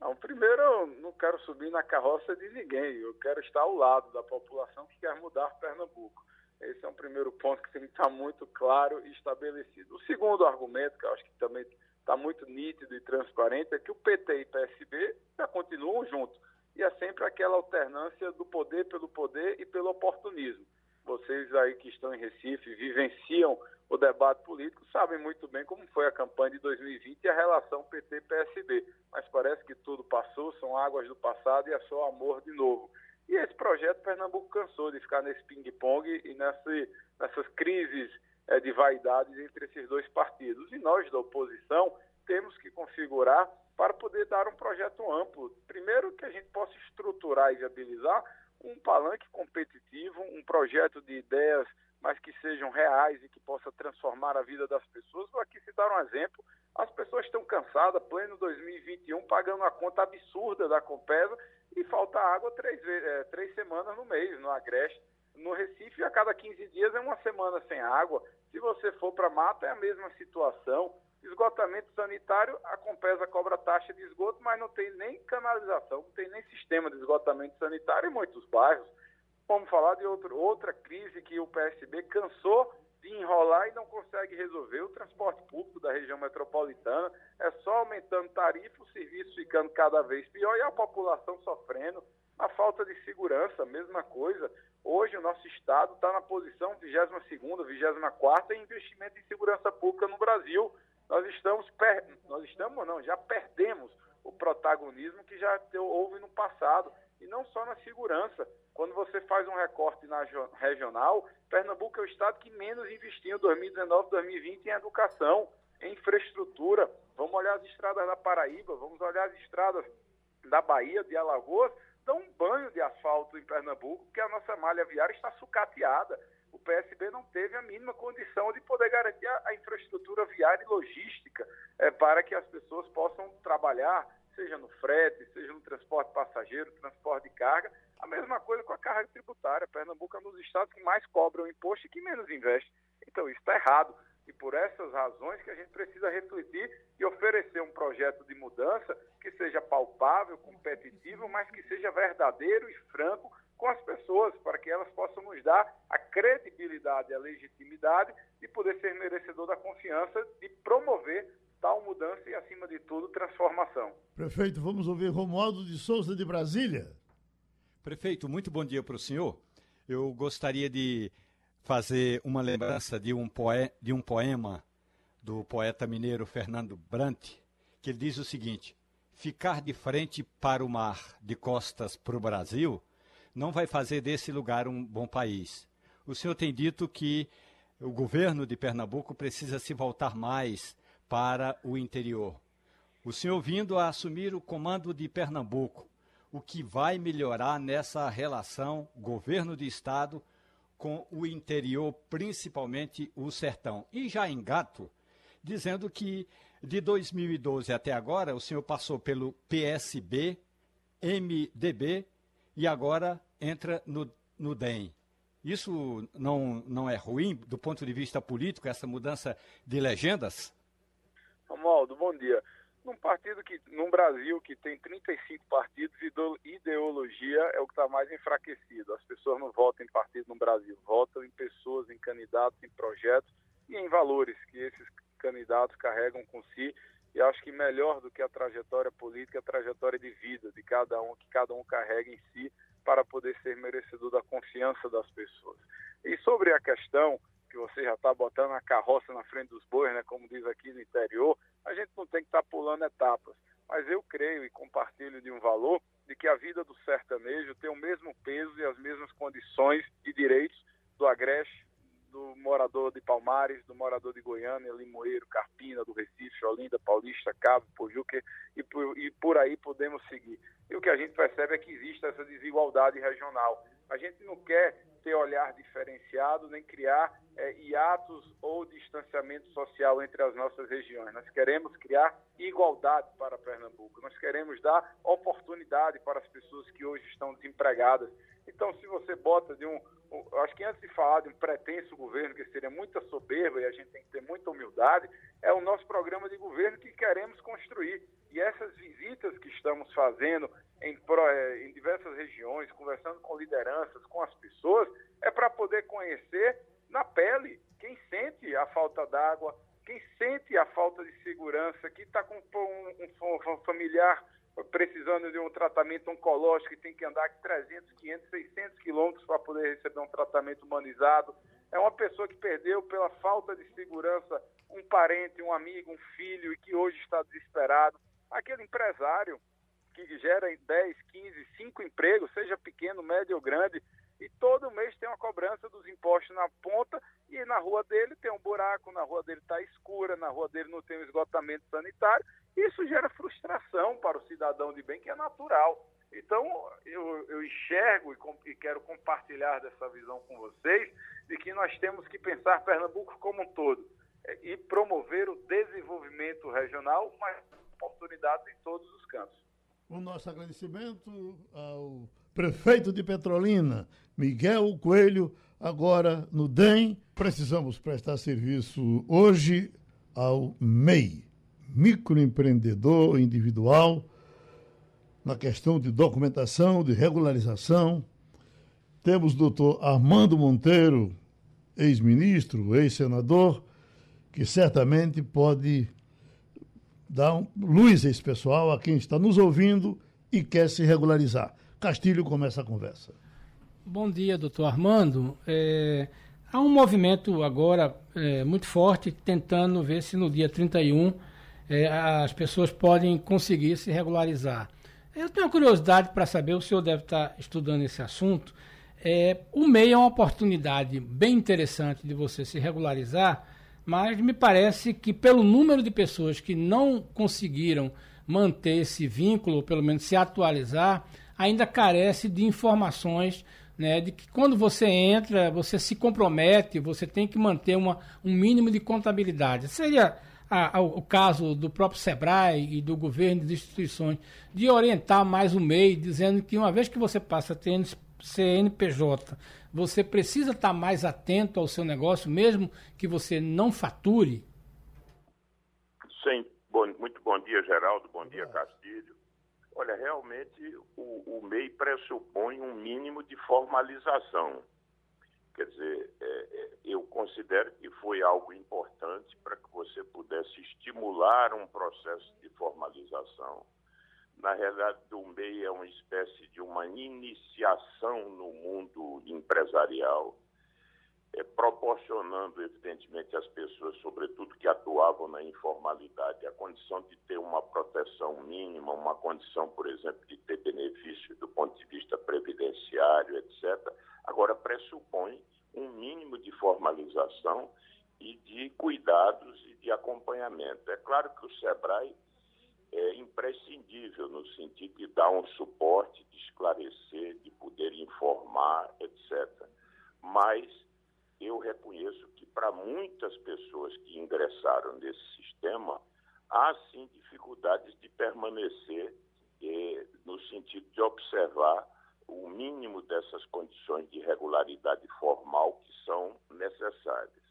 Não, primeiro, eu não quero subir na carroça de ninguém. Eu quero estar ao lado da população que quer mudar Pernambuco. Esse é um primeiro ponto que tem que estar muito claro e estabelecido. O segundo argumento, que eu acho que também está muito nítido e transparente, é que o PT e PSB já continuam juntos. E é sempre aquela alternância do poder pelo poder e pelo oportunismo vocês aí que estão em Recife vivenciam o debate político sabem muito bem como foi a campanha de 2020 e a relação PT-PSB. Mas parece que tudo passou, são águas do passado e é só amor de novo. E esse projeto Pernambuco cansou de ficar nesse ping-pong e nesse, nessas crises é, de vaidades entre esses dois partidos. E nós da oposição temos que configurar para poder dar um projeto amplo. Primeiro, que a gente possa estruturar e viabilizar um palanque competitivo, um projeto de ideias, mas que sejam reais e que possa transformar a vida das pessoas. Vou aqui citar um exemplo. As pessoas estão cansadas, pleno 2021, pagando a conta absurda da Compesa e falta água três, é, três semanas no mês, no Agreste. No Recife, a cada 15 dias é uma semana sem água. Se você for para Mata, é a mesma situação. Esgotamento sanitário, a Compesa cobra taxa de esgoto, mas não tem nem canalização, não tem nem sistema de esgotamento sanitário em muitos bairros. Vamos falar de outro, outra crise que o PSB cansou de enrolar e não consegue resolver. O transporte público da região metropolitana é só aumentando tarifa, o serviço ficando cada vez pior e a população sofrendo. A falta de segurança, mesma coisa. Hoje o nosso estado está na posição 22ª, 24ª em investimento em segurança pública no Brasil nós estamos, per... nós estamos não, já perdemos o protagonismo que já houve no passado. E não só na segurança. Quando você faz um recorte na regional, Pernambuco é o estado que menos investiu em 2019, 2020 em educação, em infraestrutura. Vamos olhar as estradas da Paraíba, vamos olhar as estradas da Bahia, de Alagoas, dão um banho de asfalto em Pernambuco, porque a nossa malha viária está sucateada PSB não teve a mínima condição de poder garantir a, infraestrutura viária e logística é, para que as pessoas possam trabalhar, seja no frete, seja no transporte passageiro, transporte de carga. A mesma coisa com a carga tributária. Pernambuco é um dos estados que mais cobram imposto e que menos investe. Então, isso está errado. E por essas razões que a gente precisa refletir e oferecer um projeto de mudança que seja palpável, competitivo, mas que seja verdadeiro e franco com as pessoas, para que elas possam nos dar a credibilidade e a legitimidade de poder ser merecedor da confiança de promover tal mudança e, acima de tudo, transformação.
Prefeito, vamos ouvir Romualdo de Souza de Brasília.
Prefeito, muito bom dia para o senhor. Eu gostaria de fazer uma lembrança de um, poe de um poema do poeta mineiro Fernando Brant, que ele diz o seguinte: Ficar de frente para o mar, de costas para o Brasil, não vai fazer desse lugar um bom país. O senhor tem dito que o governo de Pernambuco precisa se voltar mais para o interior. O senhor vindo a assumir o comando de Pernambuco, o que vai melhorar nessa relação governo de estado com o interior, principalmente o sertão. E já engato dizendo que de 2012 até agora o senhor passou pelo PSB, MDB e agora entra no, no DEM. Isso não, não é ruim do ponto de vista político, essa mudança de legendas?
Romualdo, bom dia. Num partido que, num Brasil que tem 35 partidos, ideologia é o que está mais enfraquecido. As pessoas não votam em partido no Brasil, votam em pessoas, em candidatos, em projetos e em valores que esses candidatos carregam com si. E acho que melhor do que a trajetória política, a trajetória de vida de cada um, que cada um carrega em si para poder ser merecedor da confiança das pessoas. E sobre a questão que você já está botando a carroça na frente dos bois, né, como diz aqui no interior, a gente não tem que estar tá pulando etapas. Mas eu creio e compartilho de um valor de que a vida do sertanejo tem o mesmo peso e as mesmas condições de direitos do Agreste, do morador de Palmares, do morador de Goiânia, Limoeiro, Carpina, do Recife, Olinda, Paulista, Cabo, Pojuca e por, e por aí podemos seguir. E o que a gente percebe é que existe essa desigualdade regional. A gente não quer ter olhar diferenciado, nem criar é, hiatos ou distanciamento social entre as nossas regiões. Nós queremos criar igualdade para Pernambuco. Nós queremos dar oportunidade para as pessoas que hoje estão desempregadas. Então, se você bota de um, eu acho que antes de falar de um pretenso governo, que seria muita soberba e a gente tem que ter muita humildade, é o nosso programa de governo que queremos construir. E essas visitas que estamos fazendo em, é, em diversas regiões, conversando com lideranças, com as pessoas, é para poder conhecer na pele quem sente a falta d'água, quem sente a falta de segurança, que está com um, um familiar precisando de um tratamento oncológico e tem que andar 300, 500, 600 quilômetros para poder receber um tratamento humanizado. É uma pessoa que perdeu pela falta de segurança um parente, um amigo, um filho e que hoje está desesperado. Aquele empresário que gera 10, 15, 5 empregos, seja pequeno, médio ou grande, e todo mês tem uma cobrança dos impostos na ponta e na rua dele tem um buraco, na rua dele está escura, na rua dele não tem um esgotamento sanitário. Isso gera frustração para o cidadão de bem, que é natural. Então, eu, eu enxergo e, e quero compartilhar dessa visão com vocês de que nós temos que pensar Pernambuco como um todo é, e promover o desenvolvimento regional, mas oportunidades em todos os cantos.
O nosso agradecimento ao prefeito de Petrolina, Miguel Coelho, agora no DEM. Precisamos prestar serviço hoje ao MEI, microempreendedor individual, na questão de documentação, de regularização. Temos o doutor Armando Monteiro, ex-ministro, ex-senador, que certamente pode dar um, luz a esse pessoal, a quem está nos ouvindo e quer se regularizar. Castilho começa a conversa.
Bom dia, doutor Armando. É, há um movimento agora é, muito forte tentando ver se no dia 31 é, as pessoas podem conseguir se regularizar. Eu tenho curiosidade para saber, o senhor deve estar estudando esse assunto. É, o MEI é uma oportunidade bem interessante de você se regularizar, mas me parece que pelo número de pessoas que não conseguiram manter esse vínculo, ou pelo menos se atualizar, ainda carece de informações né, de que quando você entra, você se compromete, você tem que manter uma, um mínimo de contabilidade. Seria a, a, o caso do próprio SEBRAE e do governo e das instituições de orientar mais o MEI, dizendo que uma vez que você passa a ter CNPJ, você precisa estar mais atento ao seu negócio, mesmo que você não fature?
Sim. Bom, muito bom dia, Geraldo. Bom dia, Castilho. Olha, realmente o, o MEI pressupõe um mínimo de formalização. Quer dizer, é, é, eu considero que foi algo importante para que você pudesse estimular um processo de formalização. Na realidade, o MEI é uma espécie de uma iniciação no mundo empresarial é, proporcionando, evidentemente, às pessoas, sobretudo que atuavam na informalidade, a condição de ter uma proteção mínima, uma condição, por exemplo, de ter benefícios do ponto de vista previdenciário, etc. Agora, pressupõe um mínimo de formalização e de cuidados e de acompanhamento. É claro que o SEBRAE é imprescindível no sentido de dar um suporte, de esclarecer, de poder informar, etc. Mas eu reconheço que para muitas pessoas que ingressaram nesse sistema, há sim dificuldades de permanecer eh, no sentido de observar o mínimo dessas condições de regularidade formal que são necessárias.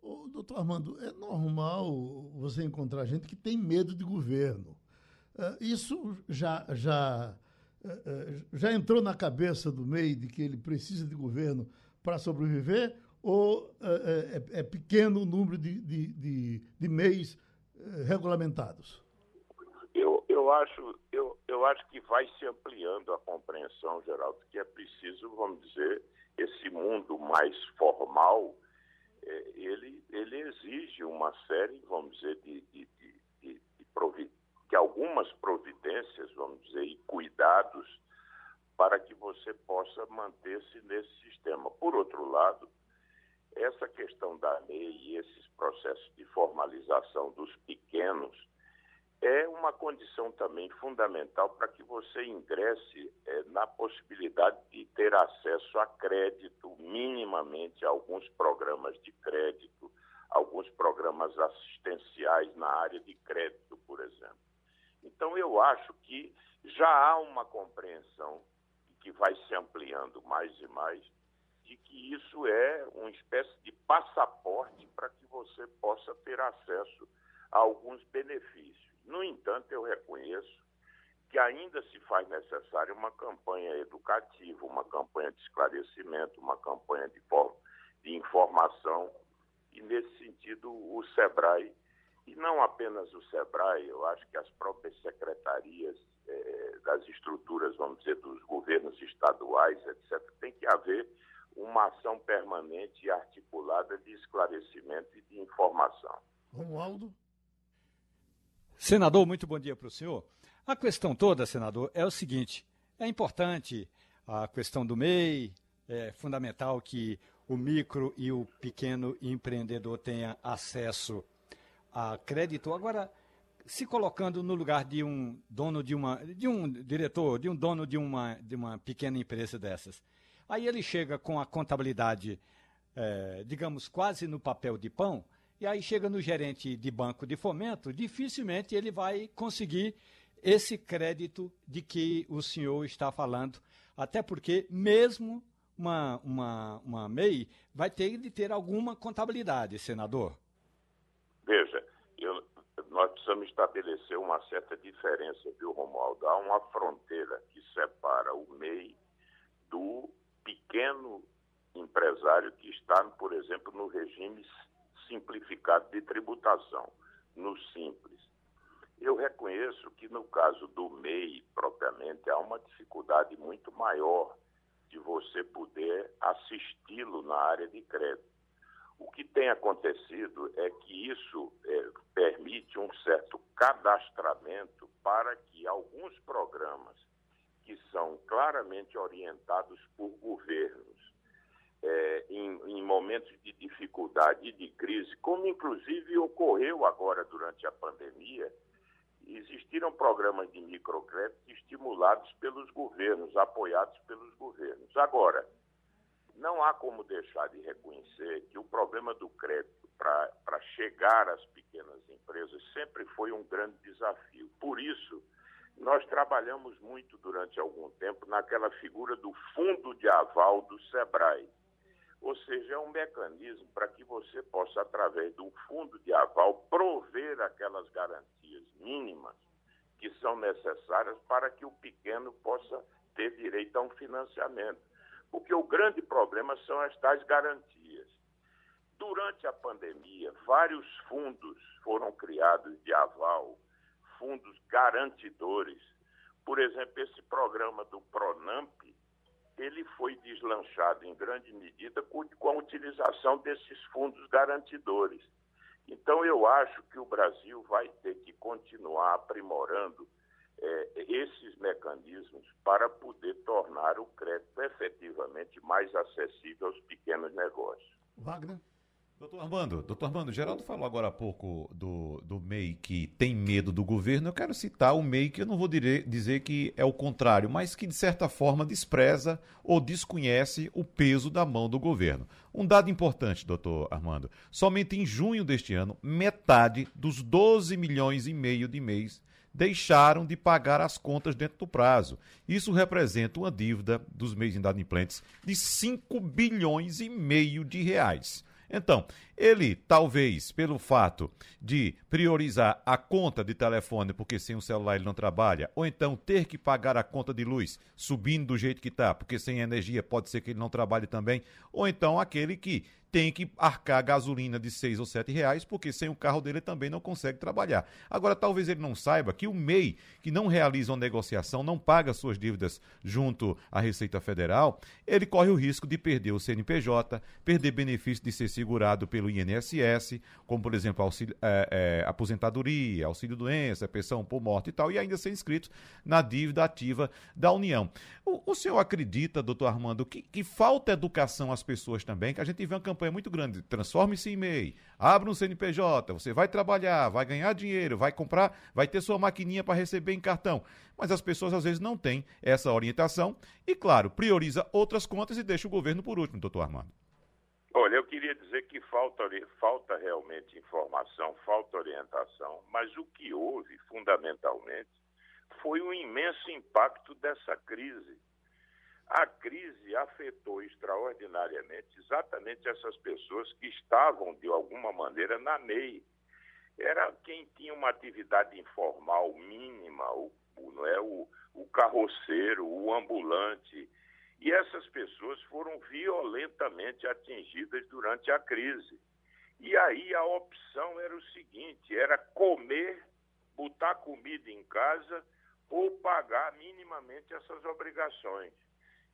Ô, doutor Armando, é normal você encontrar gente que tem medo de governo. Uh, isso já, já, uh, já entrou na cabeça do MEI de que ele precisa de governo para sobreviver? Ou é, é, pequeno o número de, de, de, de MEIs regulamentados?
Eu, eu, acho, eu, eu acho que vai se ampliando a compreensão, Geraldo, que é preciso, vamos dizer, esse mundo mais formal é, ele, ele exige uma série, vamos dizer, de, de, de, de, de que algumas providências, vamos dizer, e cuidados para que você possa manter-se nesse sistema. Por outro lado, essa questão da lei e esses processos de formalização dos pequenos é uma condição também fundamental para que você ingresse é, na possibilidade de ter acesso a crédito, minimamente a alguns programas de crédito, alguns programas assistenciais na área de crédito, por exemplo. Então, eu acho que já há uma compreensão que vai se ampliando mais e mais de que isso é uma espécie de passaporte para que você possa ter acesso a alguns benefícios. No entanto, eu reconheço que ainda se faz necessária uma campanha educativa, uma campanha de esclarecimento, uma campanha de, de informação, e nesse sentido o SEBRAE, e não apenas o SEBRAE, eu acho que as próprias secretarias eh, das estruturas, vamos dizer, dos governos estaduais, etc., tem que haver uma ação permanente e articulada de esclarecimento e de informação.
Romualdo?
Senador, muito bom dia para o senhor. A questão toda, senador, é o seguinte: é importante a questão do MEI, é fundamental que o micro e o pequeno empreendedor tenha acesso a crédito. Agora, se colocando no lugar de um dono de uma, de um diretor, de um dono de uma, de uma pequena empresa dessas, aí ele chega com a contabilidade, é, digamos, quase no papel de pão e aí chega no gerente de banco de fomento, dificilmente ele vai conseguir esse crédito de que o senhor está falando, até porque mesmo uma, uma, uma MEI vai ter de ter alguma contabilidade, senador.
Veja, eu, nós precisamos estabelecer uma certa diferença, viu, Romualdo? Há uma fronteira que separa o MEI do pequeno empresário que está, por exemplo, no regime simplificado de tributação, no simples. Eu reconheço que no caso do MEI, propriamente, há uma dificuldade muito maior de você poder assisti-lo na área de crédito. O que tem acontecido é que isso é, permite um certo cadastramento para que alguns programas que são claramente orientados por governos é, em, em, momentos de dificuldade e de crise, como inclusive ocorreu agora durante a pandemia, existiram programas de microcrédito estimulados pelos governos, apoiados pelos governos. Agora, não há como deixar de reconhecer que o problema do crédito para chegar às pequenas empresas sempre foi um grande desafio. Por isso, nós trabalhamos muito durante algum tempo naquela figura do fundo de aval do SEBRAE ou seja, é um mecanismo para que você possa, através um fundo de aval, prover aquelas garantias mínimas que são necessárias para que o pequeno possa ter direito a um financiamento. Porque o grande problema são as tais garantias. Durante a pandemia, vários fundos foram criados de aval, fundos garantidores. Por exemplo, esse programa do Pronamp, ele foi deslanchado em grande medida com, a utilização desses fundos garantidores. Então, eu acho que o Brasil vai ter que continuar aprimorando é, esses mecanismos para poder tornar o crédito efetivamente mais acessível aos pequenos negócios.
Wagner?
Doutor Armando, doutor Armando, Geraldo falou agora há pouco do, do MEI que tem medo do governo. Eu quero citar o MEI que eu não vou dire, dizer que é o contrário, mas que de certa forma despreza ou desconhece o peso da mão do governo. Um dado importante, doutor Armando: somente em junho deste ano, metade dos 12 milhões e meio de MEIs deixaram de pagar as contas dentro do prazo. Isso representa uma dívida dos MEIs inadimplentes de 5 bilhões e meio de reais. Então, Ele, talvez, pelo fato de priorizar a conta de telefone, porque sem o celular ele não trabalha, ou então ter que pagar a conta de luz subindo do jeito que está, porque sem energia pode ser que ele não trabalhe também, ou então aquele que tem que arcar gasolina de seis ou sete reais, porque sem o carro dele também não consegue trabalhar. Agora, talvez ele não saiba que o MEI, que não realiza uma negociação, não paga suas dívidas junto à Receita Federal, ele corre o risco de perder o CNPJ, perder benefício de ser segurado pelo INSS, como, por exemplo, auxílio, é, é, aposentadoria, auxílio-doença, pensão por morte e tal, e ainda ser inscrito na dívida ativa da União. O, o senhor acredita, doutor Armando, que, que falta educação às pessoas também, que a gente vê uma campanha campanha muito grande. Transforme-se em MEI, abra um CNPJ, você vai trabalhar, vai ganhar dinheiro, vai comprar, vai ter sua maquininha para receber em cartão. Mas as pessoas às vezes não têm essa orientação e, claro, prioriza outras contas e deixa o governo por último, doutor Armando.
Olha, eu queria dizer que falta, falta realmente informação, falta orientação, mas o que houve, fundamentalmente, foi o imenso impacto dessa crise a crise afetou extraordinariamente exatamente essas pessoas que estavam, de alguma maneira, na MEI. Era quem tinha uma atividade informal mínima, o não é, o, o carroceiro, o ambulante. E essas pessoas foram violentamente atingidas durante a crise. E aí a opção era o seguinte: era comer, botar comida em casa ou pagar minimamente essas obrigações.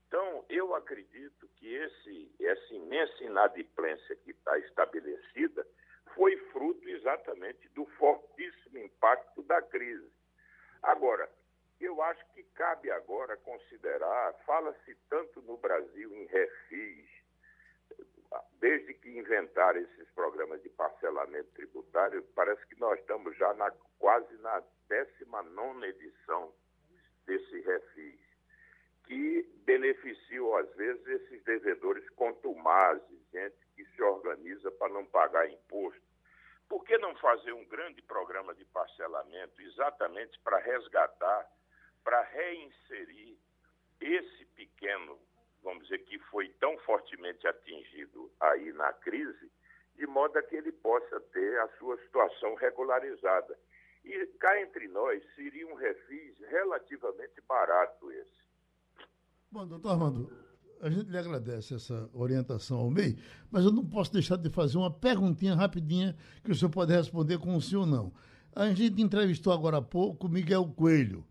Então, eu acredito que esse, essa imensa inadimplência que está estabelecida foi fruto exatamente do fortíssimo impacto da crise. Agora, eu acho que cabe agora considerar, fala-se tanto no Brasil em refis, desde que inventaram esses programas de parcelamento tributário, parece que nós estamos já na, quase na 19 edição desse refis que beneficiam, às vezes, esses devedores contumazes, gente que se organiza para não pagar imposto. Por que não fazer um grande programa de parcelamento exatamente para resgatar, para reinserir esse pequeno, vamos dizer, que foi tão fortemente atingido aí na crise, de modo a que ele possa ter a sua situação regularizada. E cá entre nós seria um refis relativamente barato esse.
Bom, doutor Armando, a gente lhe agradece essa orientação ao MEI, mas eu não posso deixar de fazer uma perguntinha rapidinha que o senhor pode responder com sim ou não. A gente entrevistou agora há pouco Miguel Coelho,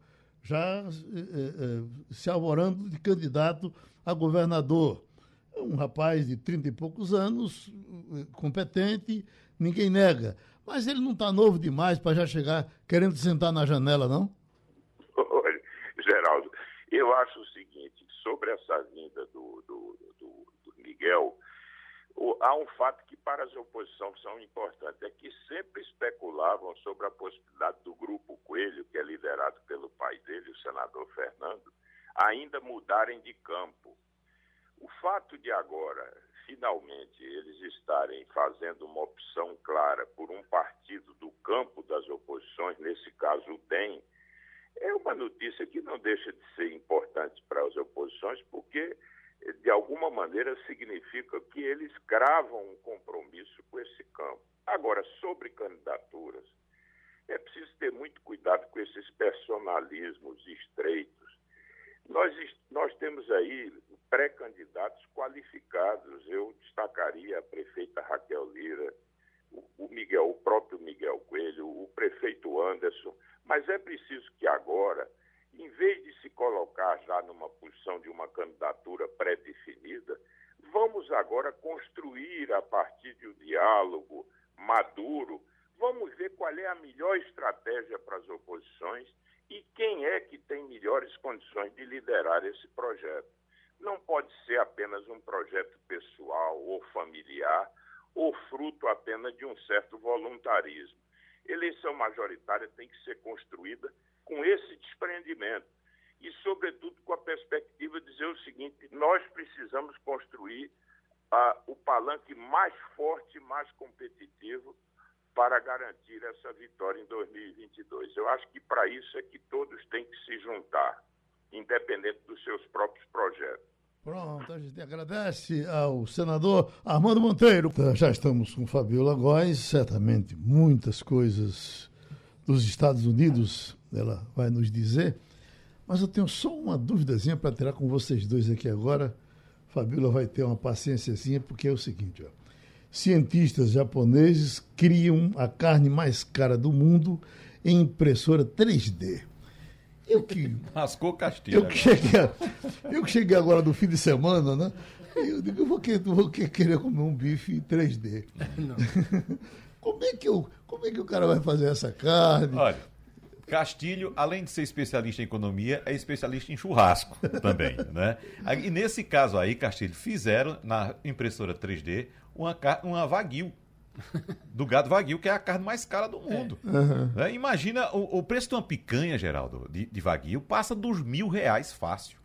já eh, eh, se alvorando de candidato a governador. Um rapaz de trinta e poucos anos, eh, competente, ninguém nega. Mas ele não está novo demais para já chegar querendo sentar na janela, não?
Olha, Geraldo, eu acho o seguinte, sobre essa vinda do, do, do, do Miguel, há um fato que para as oposições são importantes, é que sempre especulavam sobre a possibilidade do grupo Coelho, que é liderado pelo pai dele, o senador Fernando, ainda mudarem de campo. O fato de agora, finalmente, eles estarem fazendo uma opção clara por um partido do campo das oposições, nesse caso o DEM, é uma notícia que não deixa de ser importante para as oposições, porque, de alguma maneira, significa que eles cravam um compromisso com esse campo. Agora, sobre candidaturas, é preciso ter muito cuidado com esses personalismos estreitos. Nós, nós temos aí pré-candidatos qualificados. Eu destacaria a prefeita Raquel Lira, o, Miguel, o próprio Miguel Coelho, o prefeito Anderson, mas é preciso que agora, em vez de se colocar já numa posição de uma candidatura pré-definida, vamos agora construir a partir de um diálogo maduro, vamos ver qual é a melhor estratégia para as oposições e quem é que tem melhores condições de liderar esse projeto. Não pode ser apenas um projeto pessoal ou familiar ou fruto apenas de um certo voluntarismo. Eleição majoritária tem que ser construída com esse desprendimento e, sobretudo, com a perspectiva de dizer o seguinte: nós precisamos construir ah, o palanque mais forte, mais competitivo para garantir essa vitória em 2022. Eu acho que para isso é que todos têm que se juntar, independente dos seus próprios projetos.
Pronto, a gente agradece ao senador Armando Monteiro. Já estamos com Fabiola Góes, certamente muitas coisas dos Estados Unidos ela vai nos dizer, mas eu tenho só uma duvidazinha para tirar com vocês dois aqui agora. Fabiola vai ter uma paciênciazinha, porque é o seguinte, ó. Cientistas japoneses criam a carne mais cara do mundo em impressora 3D.
Eu que. Rascou Castilho.
Eu que, cheguei, eu que cheguei agora no fim de semana, né? Eu digo, eu vou, querer, vou querer comer um bife 3D. Não. Como é, que eu, como é que o cara vai fazer essa carne?
Olha, Castilho, além de ser especialista em economia, é especialista em churrasco também, né? E nesse caso aí, Castilho, fizeram na impressora 3D uma, uma Wagyu do gado Wagyu, que é a carne mais cara do mundo. É. Uhum. É, imagina, o, o, preço de uma picanha, Geraldo, de, de Wagyu, passa dos mil reais fácil.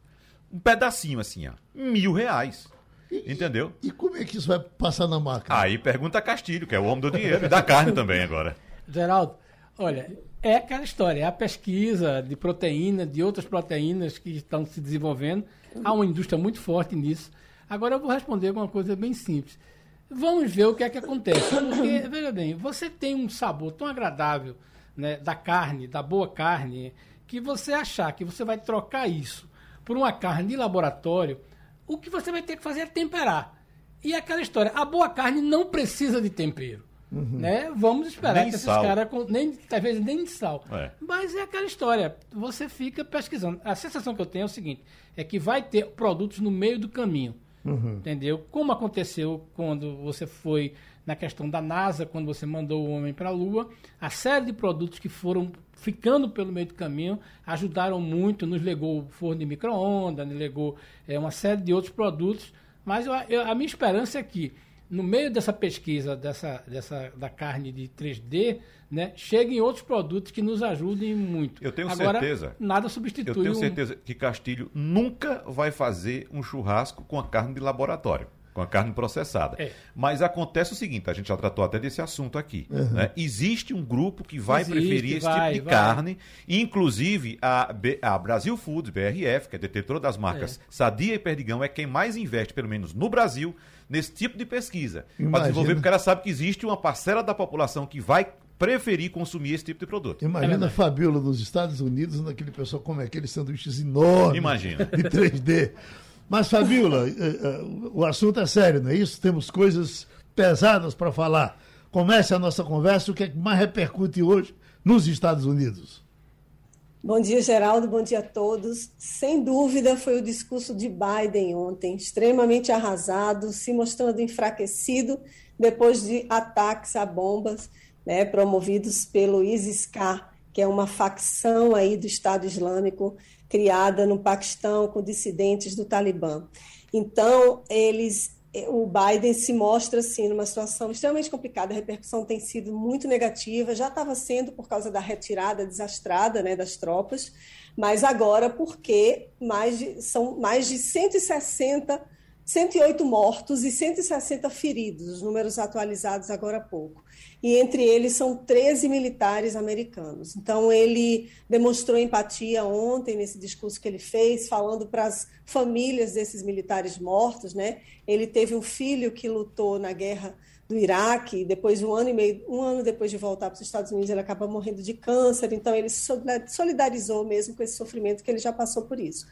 Um pedacinho assim, ó. Mil reais. E, Entendeu?
E, e como é que isso vai passar na máquina?
Aí pergunta a Castilho, que é o homem do dinheiro, e da carne também agora.
Geraldo, olha, é aquela história, é a pesquisa de proteína, de outras proteínas que estão se desenvolvendo. Há uma indústria muito forte nisso. Agora eu vou responder com uma coisa bem simples. Vamos ver o que é que acontece. Porque, veja bem, você tem um sabor tão agradável né, da carne, da boa carne, que você achar que você vai trocar isso por uma carne de laboratório, o que você vai ter que fazer é temperar. E é aquela história, a boa carne não precisa de tempero. Uhum. Né? Vamos esperar nem que esses caras, nem, talvez nem de sal. É. Mas é aquela história, você fica pesquisando. A sensação que eu tenho é o seguinte: é que vai ter produtos no meio do caminho. Uhum. Entendeu? Como aconteceu quando você foi na questão da NASA, quando você mandou o homem para a Lua, a série de produtos que foram ficando pelo meio do caminho ajudaram muito, nos legou o forno de micro-ondas, nos legou é, uma série de outros produtos, mas eu, eu, a minha esperança é que no meio dessa pesquisa dessa, dessa, da carne de 3D, né, cheguem outros produtos que nos ajudem muito.
Eu tenho Agora, certeza.
Nada substitui.
Eu tenho certeza que Castilho nunca vai fazer um churrasco com a carne de laboratório. Com a carne processada. É. Mas acontece o seguinte: a gente já tratou até desse assunto aqui. Uhum. Né? Existe um grupo que vai Existe, preferir esse vai, tipo de vai. carne, inclusive a, B, a Brasil Foods, BRF, que é detetora das marcas é. Sadia e Perdigão, é quem mais investe, pelo menos no Brasil, nesse tipo de pesquisa. Para desenvolver, porque ela sabe que existe uma parcela da população que vai preferir consumir esse tipo de o
Imagina é a Fabiola nos Estados Unidos, naquele pessoal come aqueles sanduíches enormes
Imagina.
de 3D. Mas, Fabiola, eh, eh, o assunto é sério, não é isso? Temos coisas pesadas para falar. Comece a nossa conversa, o que é que mais repercute hoje nos Estados Unidos?
Bom dia, Geraldo. Bom dia a todos. Sem dúvida, foi o discurso de Biden ontem, extremamente arrasado, se mostrando enfraquecido depois de ataques a bombas né, promovidos pelo ISIS-K, que é uma facção aí do Estado Islâmico criada no Paquistão com dissidentes do Talibã. Então, eles o Biden se mostra assim numa situação extremamente complicada, a repercussão tem sido muito negativa, já estava sendo por causa da retirada desastrada né, das tropas, mas agora porque mais de, são mais de 160 108 mortos e 160 feridos, os números atualizados agora há pouco. E entre eles são 13 militares americanos. Então, ele demonstrou empatia ontem nesse discurso que ele fez, falando para as famílias desses militares mortos. Né? Ele teve um filho que lutou na guerra do Iraque, depois um ano e meio, um ano depois de voltar para os Estados Unidos, ele acaba morrendo de câncer, então ele se solidarizou mesmo com esse sofrimento que ele já passou por isso.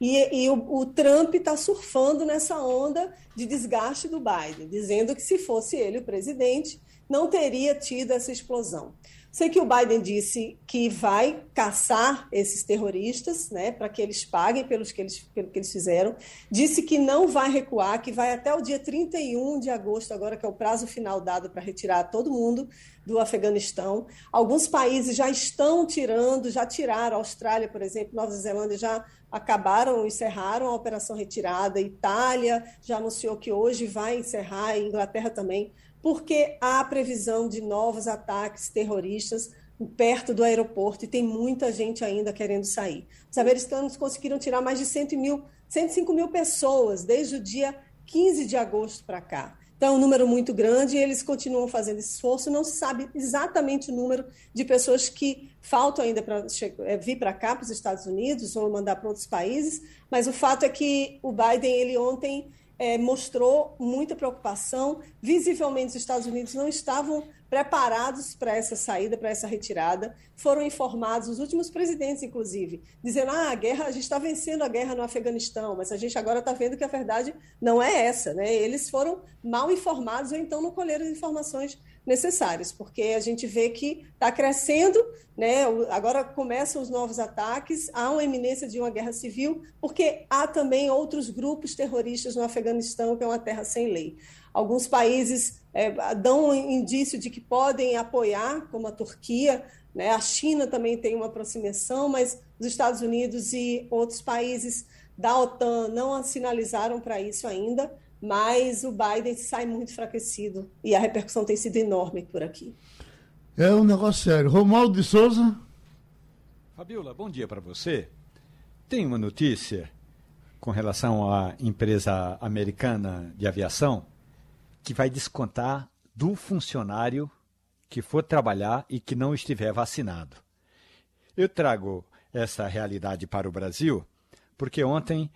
E, e o, o Trump está surfando nessa onda de desgaste do Biden, dizendo que se fosse ele o presidente, não teria tido essa explosão. Sei que o Biden disse que vai caçar esses terroristas, né, para que eles paguem pelos que eles, pelo que eles fizeram. Disse que não vai recuar, que vai até o dia 31 de agosto, agora que é o prazo final dado para retirar todo mundo do Afeganistão. Alguns países já estão tirando, já tiraram, a Austrália, por exemplo, Nova Zelândia já acabaram, encerraram a operação retirada. Itália já anunciou que hoje vai encerrar, Inglaterra também porque há previsão de novos ataques terroristas perto do aeroporto e tem muita gente ainda querendo sair. Os americanos conseguiram tirar mais de 100 mil, 105 mil pessoas desde o dia 15 de agosto para cá. Então, é um número muito grande e eles continuam fazendo esse esforço. Não se sabe exatamente o número de pessoas que faltam ainda para é, vir para cá, para os Estados Unidos, ou mandar para outros países, mas o fato é que o Biden, ele ontem é, mostrou muita preocupação. Visivelmente, os Estados Unidos não estavam preparados para essa saída, para essa retirada. Foram informados, os últimos presidentes, inclusive, dizendo: ah, a guerra, a gente está vencendo a guerra no Afeganistão, mas a gente agora está vendo que a verdade não é essa. Né? Eles foram mal informados ou então não colheram informações necessárias, porque a gente vê que está crescendo, né? agora começam os novos ataques, há uma iminência de uma guerra civil, porque há também outros grupos terroristas no Afeganistão, que é uma terra sem lei. Alguns países é, dão um indício de que podem apoiar, como a Turquia, né? a China também tem uma aproximação, mas os Estados Unidos e outros países da OTAN não sinalizaram para isso ainda mas o Biden sai muito enfraquecido e a repercussão tem sido enorme por aqui.
É um negócio sério. Romualdo de Souza.
Fabiola, bom dia para você. Tem uma notícia com relação à empresa americana de aviação que vai descontar do funcionário que for trabalhar e que não estiver vacinado. Eu trago essa realidade para o Brasil porque ontem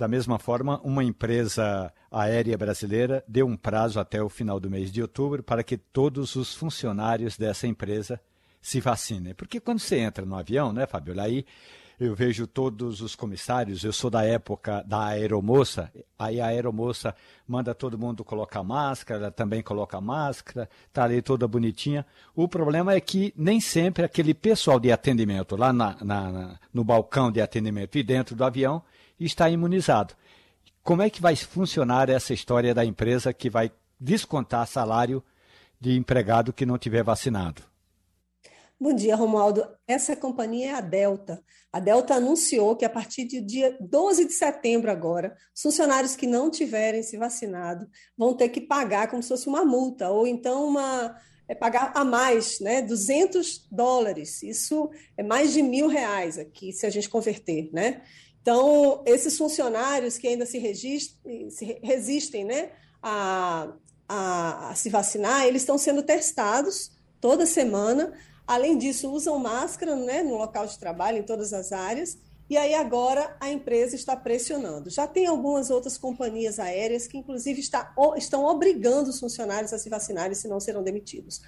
da mesma forma, uma empresa aérea brasileira deu um prazo até o final do mês de outubro para que todos os funcionários dessa empresa se vacinem. Porque quando você entra no avião, né, Fabio? Aí eu vejo todos os comissários, eu sou da época da aeromoça, aí a aeromoça manda todo mundo colocar máscara, ela também coloca máscara, tá ali toda bonitinha. O problema é que nem sempre aquele pessoal de atendimento lá na, na, na, no balcão de atendimento e dentro do avião está imunizado. Como é que vai funcionar essa história da empresa que vai descontar salário de empregado que não tiver vacinado?
Bom dia, Romualdo. Essa companhia é a Delta. A Delta anunciou que a partir do dia 12 de setembro agora, os funcionários que não tiverem se vacinado vão ter que pagar como se fosse uma multa ou então uma é pagar a mais, né? 200 dólares. Isso é mais de mil reais aqui, se a gente converter, né? Então, esses funcionários que ainda se, se resistem né, a, a, a se vacinar, eles estão sendo testados toda semana. Além disso, usam máscara né, no local de trabalho, em todas as áreas. E aí agora a empresa está pressionando. Já tem algumas outras companhias aéreas que, inclusive, está, estão obrigando os funcionários a se vacinarem, senão serão demitidos.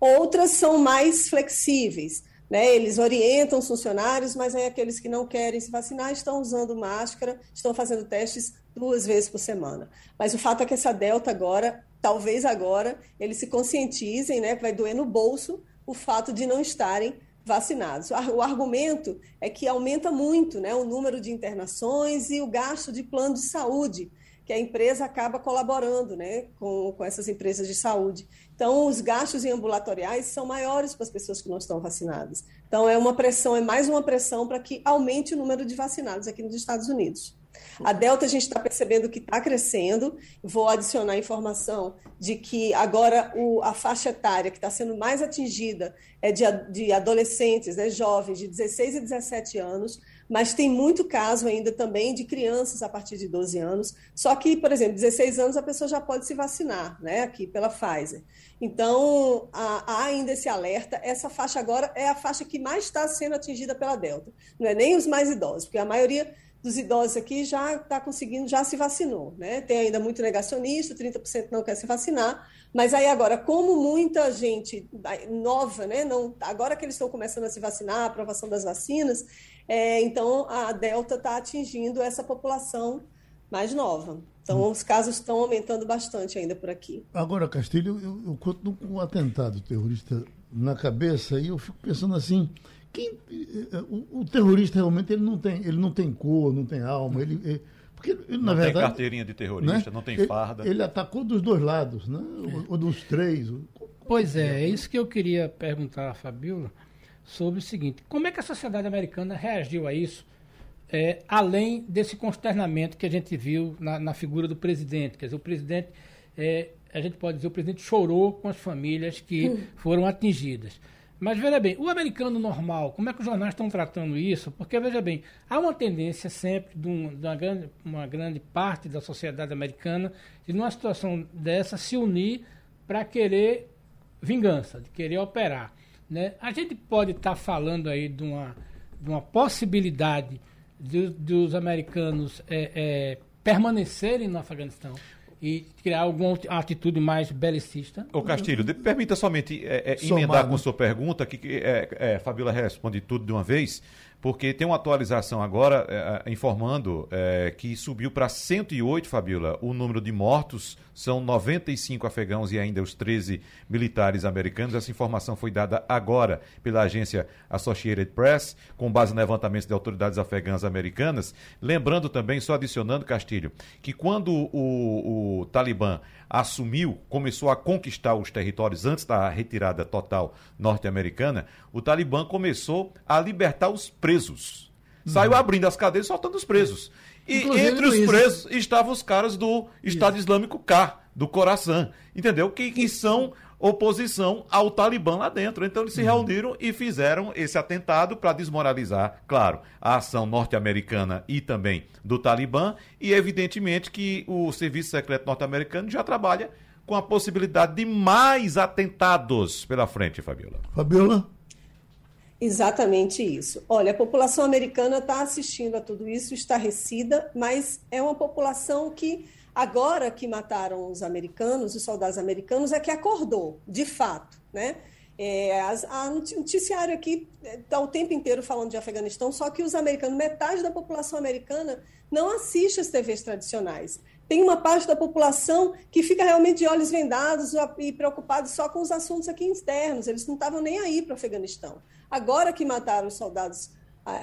Outras são mais flexíveis. Né? Eles orientam os funcionários, mas aí aqueles que não querem se vacinar estão usando máscara, estão fazendo testes duas vezes por semana. Mas o fato é que essa Delta agora, talvez agora, eles se conscientizem, né? vai doer no bolso o fato de não estarem vacinados. O argumento é que aumenta muito né, o número de internações e o gasto de plano de saúde que a empresa acaba colaborando né, com, com essas empresas de saúde. Então, os gastos em ambulatoriais são maiores para as pessoas que não estão vacinadas. Então, é uma pressão, é mais uma pressão para que aumente o número de vacinados aqui nos Estados Unidos. A Delta a gente está percebendo que está crescendo. Vou adicionar informação de que agora o, a faixa etária que está sendo mais atingida é de, de adolescentes, né, jovens de 16 e 17 anos, mas tem muito caso ainda também de crianças a partir de 12 anos. Só que, por exemplo, 16 anos a pessoa já pode se vacinar, né, aqui pela Pfizer. Então, há, ainda esse alerta. Essa faixa agora é a faixa que mais está sendo atingida pela Delta. Não é nem os mais idosos, porque a maioria dos idosos aqui já está conseguindo, já se vacinou, né? Tem ainda muito negacionista, 30% não quer se vacinar, mas aí agora, como muita gente nova, né? Não, agora que eles estão começando a se vacinar, a aprovação das vacinas, é, então a Delta está atingindo essa população mais nova. Então, hum. os casos estão aumentando bastante ainda por aqui.
Agora, Castilho, eu, eu continuo com um atentado terrorista na cabeça e eu fico pensando assim, quem, eh, o, o, terrorista realmente ele não tem, ele não tem cor, não tem alma, ele, ele porque na
não
verdade,
tem carteirinha de terrorista, né? não tem farda.
Ele, ele, atacou dos dois lados, né? Ou, ou dos três.
Pois é, é isso que eu queria perguntar a Fabiola sobre o seguinte: como é que a sociedade americana reagiu a isso? é, além desse consternamento que a gente viu na, na, figura do presidente. Quer dizer, o presidente, é, a gente pode dizer, o presidente chorou com as famílias que hum. foram atingidas. Mas veja bem, o americano normal, como é que os jornais estão tratando isso? Porque veja bem, há uma tendência sempre de, um, de uma, grande, uma grande parte da sociedade americana de numa situação dessa se unir para querer vingança, de querer operar. Né? A gente pode estar tá falando aí de uma, de uma possibilidade de, dos americanos é, é, permanecerem no Afeganistão e criar alguma atitude mais belicista.
O Castilho, uhum. permita somente é, é, emendar com sua pergunta, que, que é, é, Fabíola responde tudo de uma vez, porque tem uma atualização agora é, é informando é, que subiu para 108, Fabíola, o número de mortos, são 95 afegãos e ainda os 13 militares americanos. Essa informação foi dada agora pela agência Associated Press, com base no levantamento de autoridades afegãs americanas. Lembrando também, só adicionando, Castilho, que quando o o Talibã assumiu, começou a conquistar os territórios antes da retirada total norte-americana, o Talibã começou a libertar os presos. Saiu uhum. abrindo as cadeias e soltando os presos. E Inclusive, entre os presos estavam os caras do Estado Isso. Islâmico K, do Coração, entendeu? Que, que são oposição ao Talibã lá dentro. Então eles se uhum. reuniram e fizeram esse atentado para desmoralizar, claro, a ação norte-americana e também do Talibã. E evidentemente que o Serviço Secreto norte-americano já trabalha com a possibilidade de mais atentados pela frente, Fabiola.
Fabiola?
Exatamente isso. Olha, a população americana está assistindo a tudo isso, estarrecida, mas é uma população que Agora que mataram os americanos, os soldados americanos, é que acordou, de fato, né? É, a, noticiário aqui está o tempo inteiro falando de Afeganistão, só que os americanos, metade da população americana não assiste as TVs tradicionais. Tem uma parte da população que fica realmente de olhos vendados e preocupados só com os assuntos aqui externos. Eles não estavam nem aí para o Afeganistão. Agora que mataram os soldados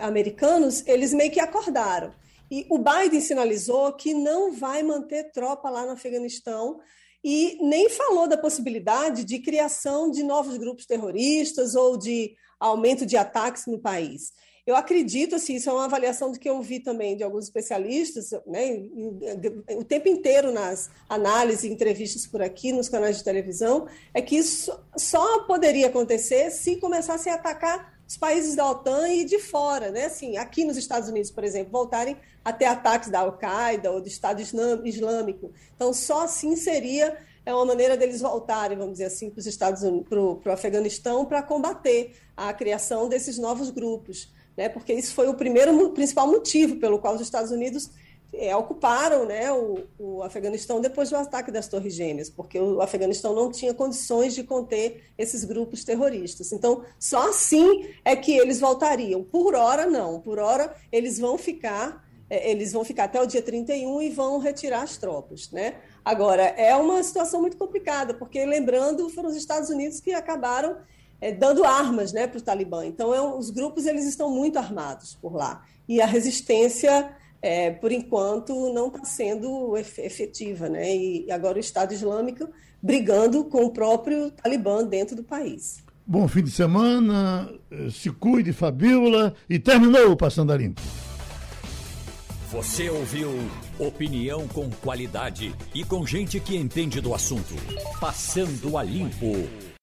americanos, eles meio que acordaram. E o Biden sinalizou que não vai manter tropa lá no Afeganistão e nem falou da possibilidade de criação de novos grupos terroristas ou de aumento de ataques no país. Eu acredito, assim, isso é uma avaliação do que eu vi também de alguns especialistas, né, o tempo inteiro nas análises entrevistas por aqui, nos canais de televisão, é que isso só poderia acontecer se começassem a atacar os países da OTAN e de fora, né? Assim, aqui nos Estados Unidos, por exemplo, voltarem a ter ataques da Al-Qaeda ou do Estado Islâmico. Então, só assim seria é uma maneira deles voltarem, vamos dizer assim, para os Estados Unidos, para o Afeganistão, para combater a criação desses novos grupos, né? Porque isso foi o primeiro, principal motivo pelo qual os Estados Unidos é, ocuparam né, o, o, Afeganistão depois do ataque das Torres Gêmeas, porque o Afeganistão não tinha condições de conter esses grupos terroristas. Então, só assim é que eles voltariam. Por hora, não. Por hora, eles vão ficar. É, eles vão ficar até o dia 31 e vão retirar as tropas. Né? Agora, é uma situação muito complicada, porque, lembrando, foram os Estados Unidos que acabaram é, dando armas né, para o Talibã. Então, é, os grupos eles estão muito armados por lá. E a resistência é, por enquanto, não está sendo efetiva. Né? E agora o Estado Islâmico brigando com o próprio Talibã dentro do país.
Bom fim de semana, eh, se cuide, Fabíola, e terminou o Passando a Limpo.
Você ouviu opinião com qualidade e com gente que entende do assunto. Passando a Limpo.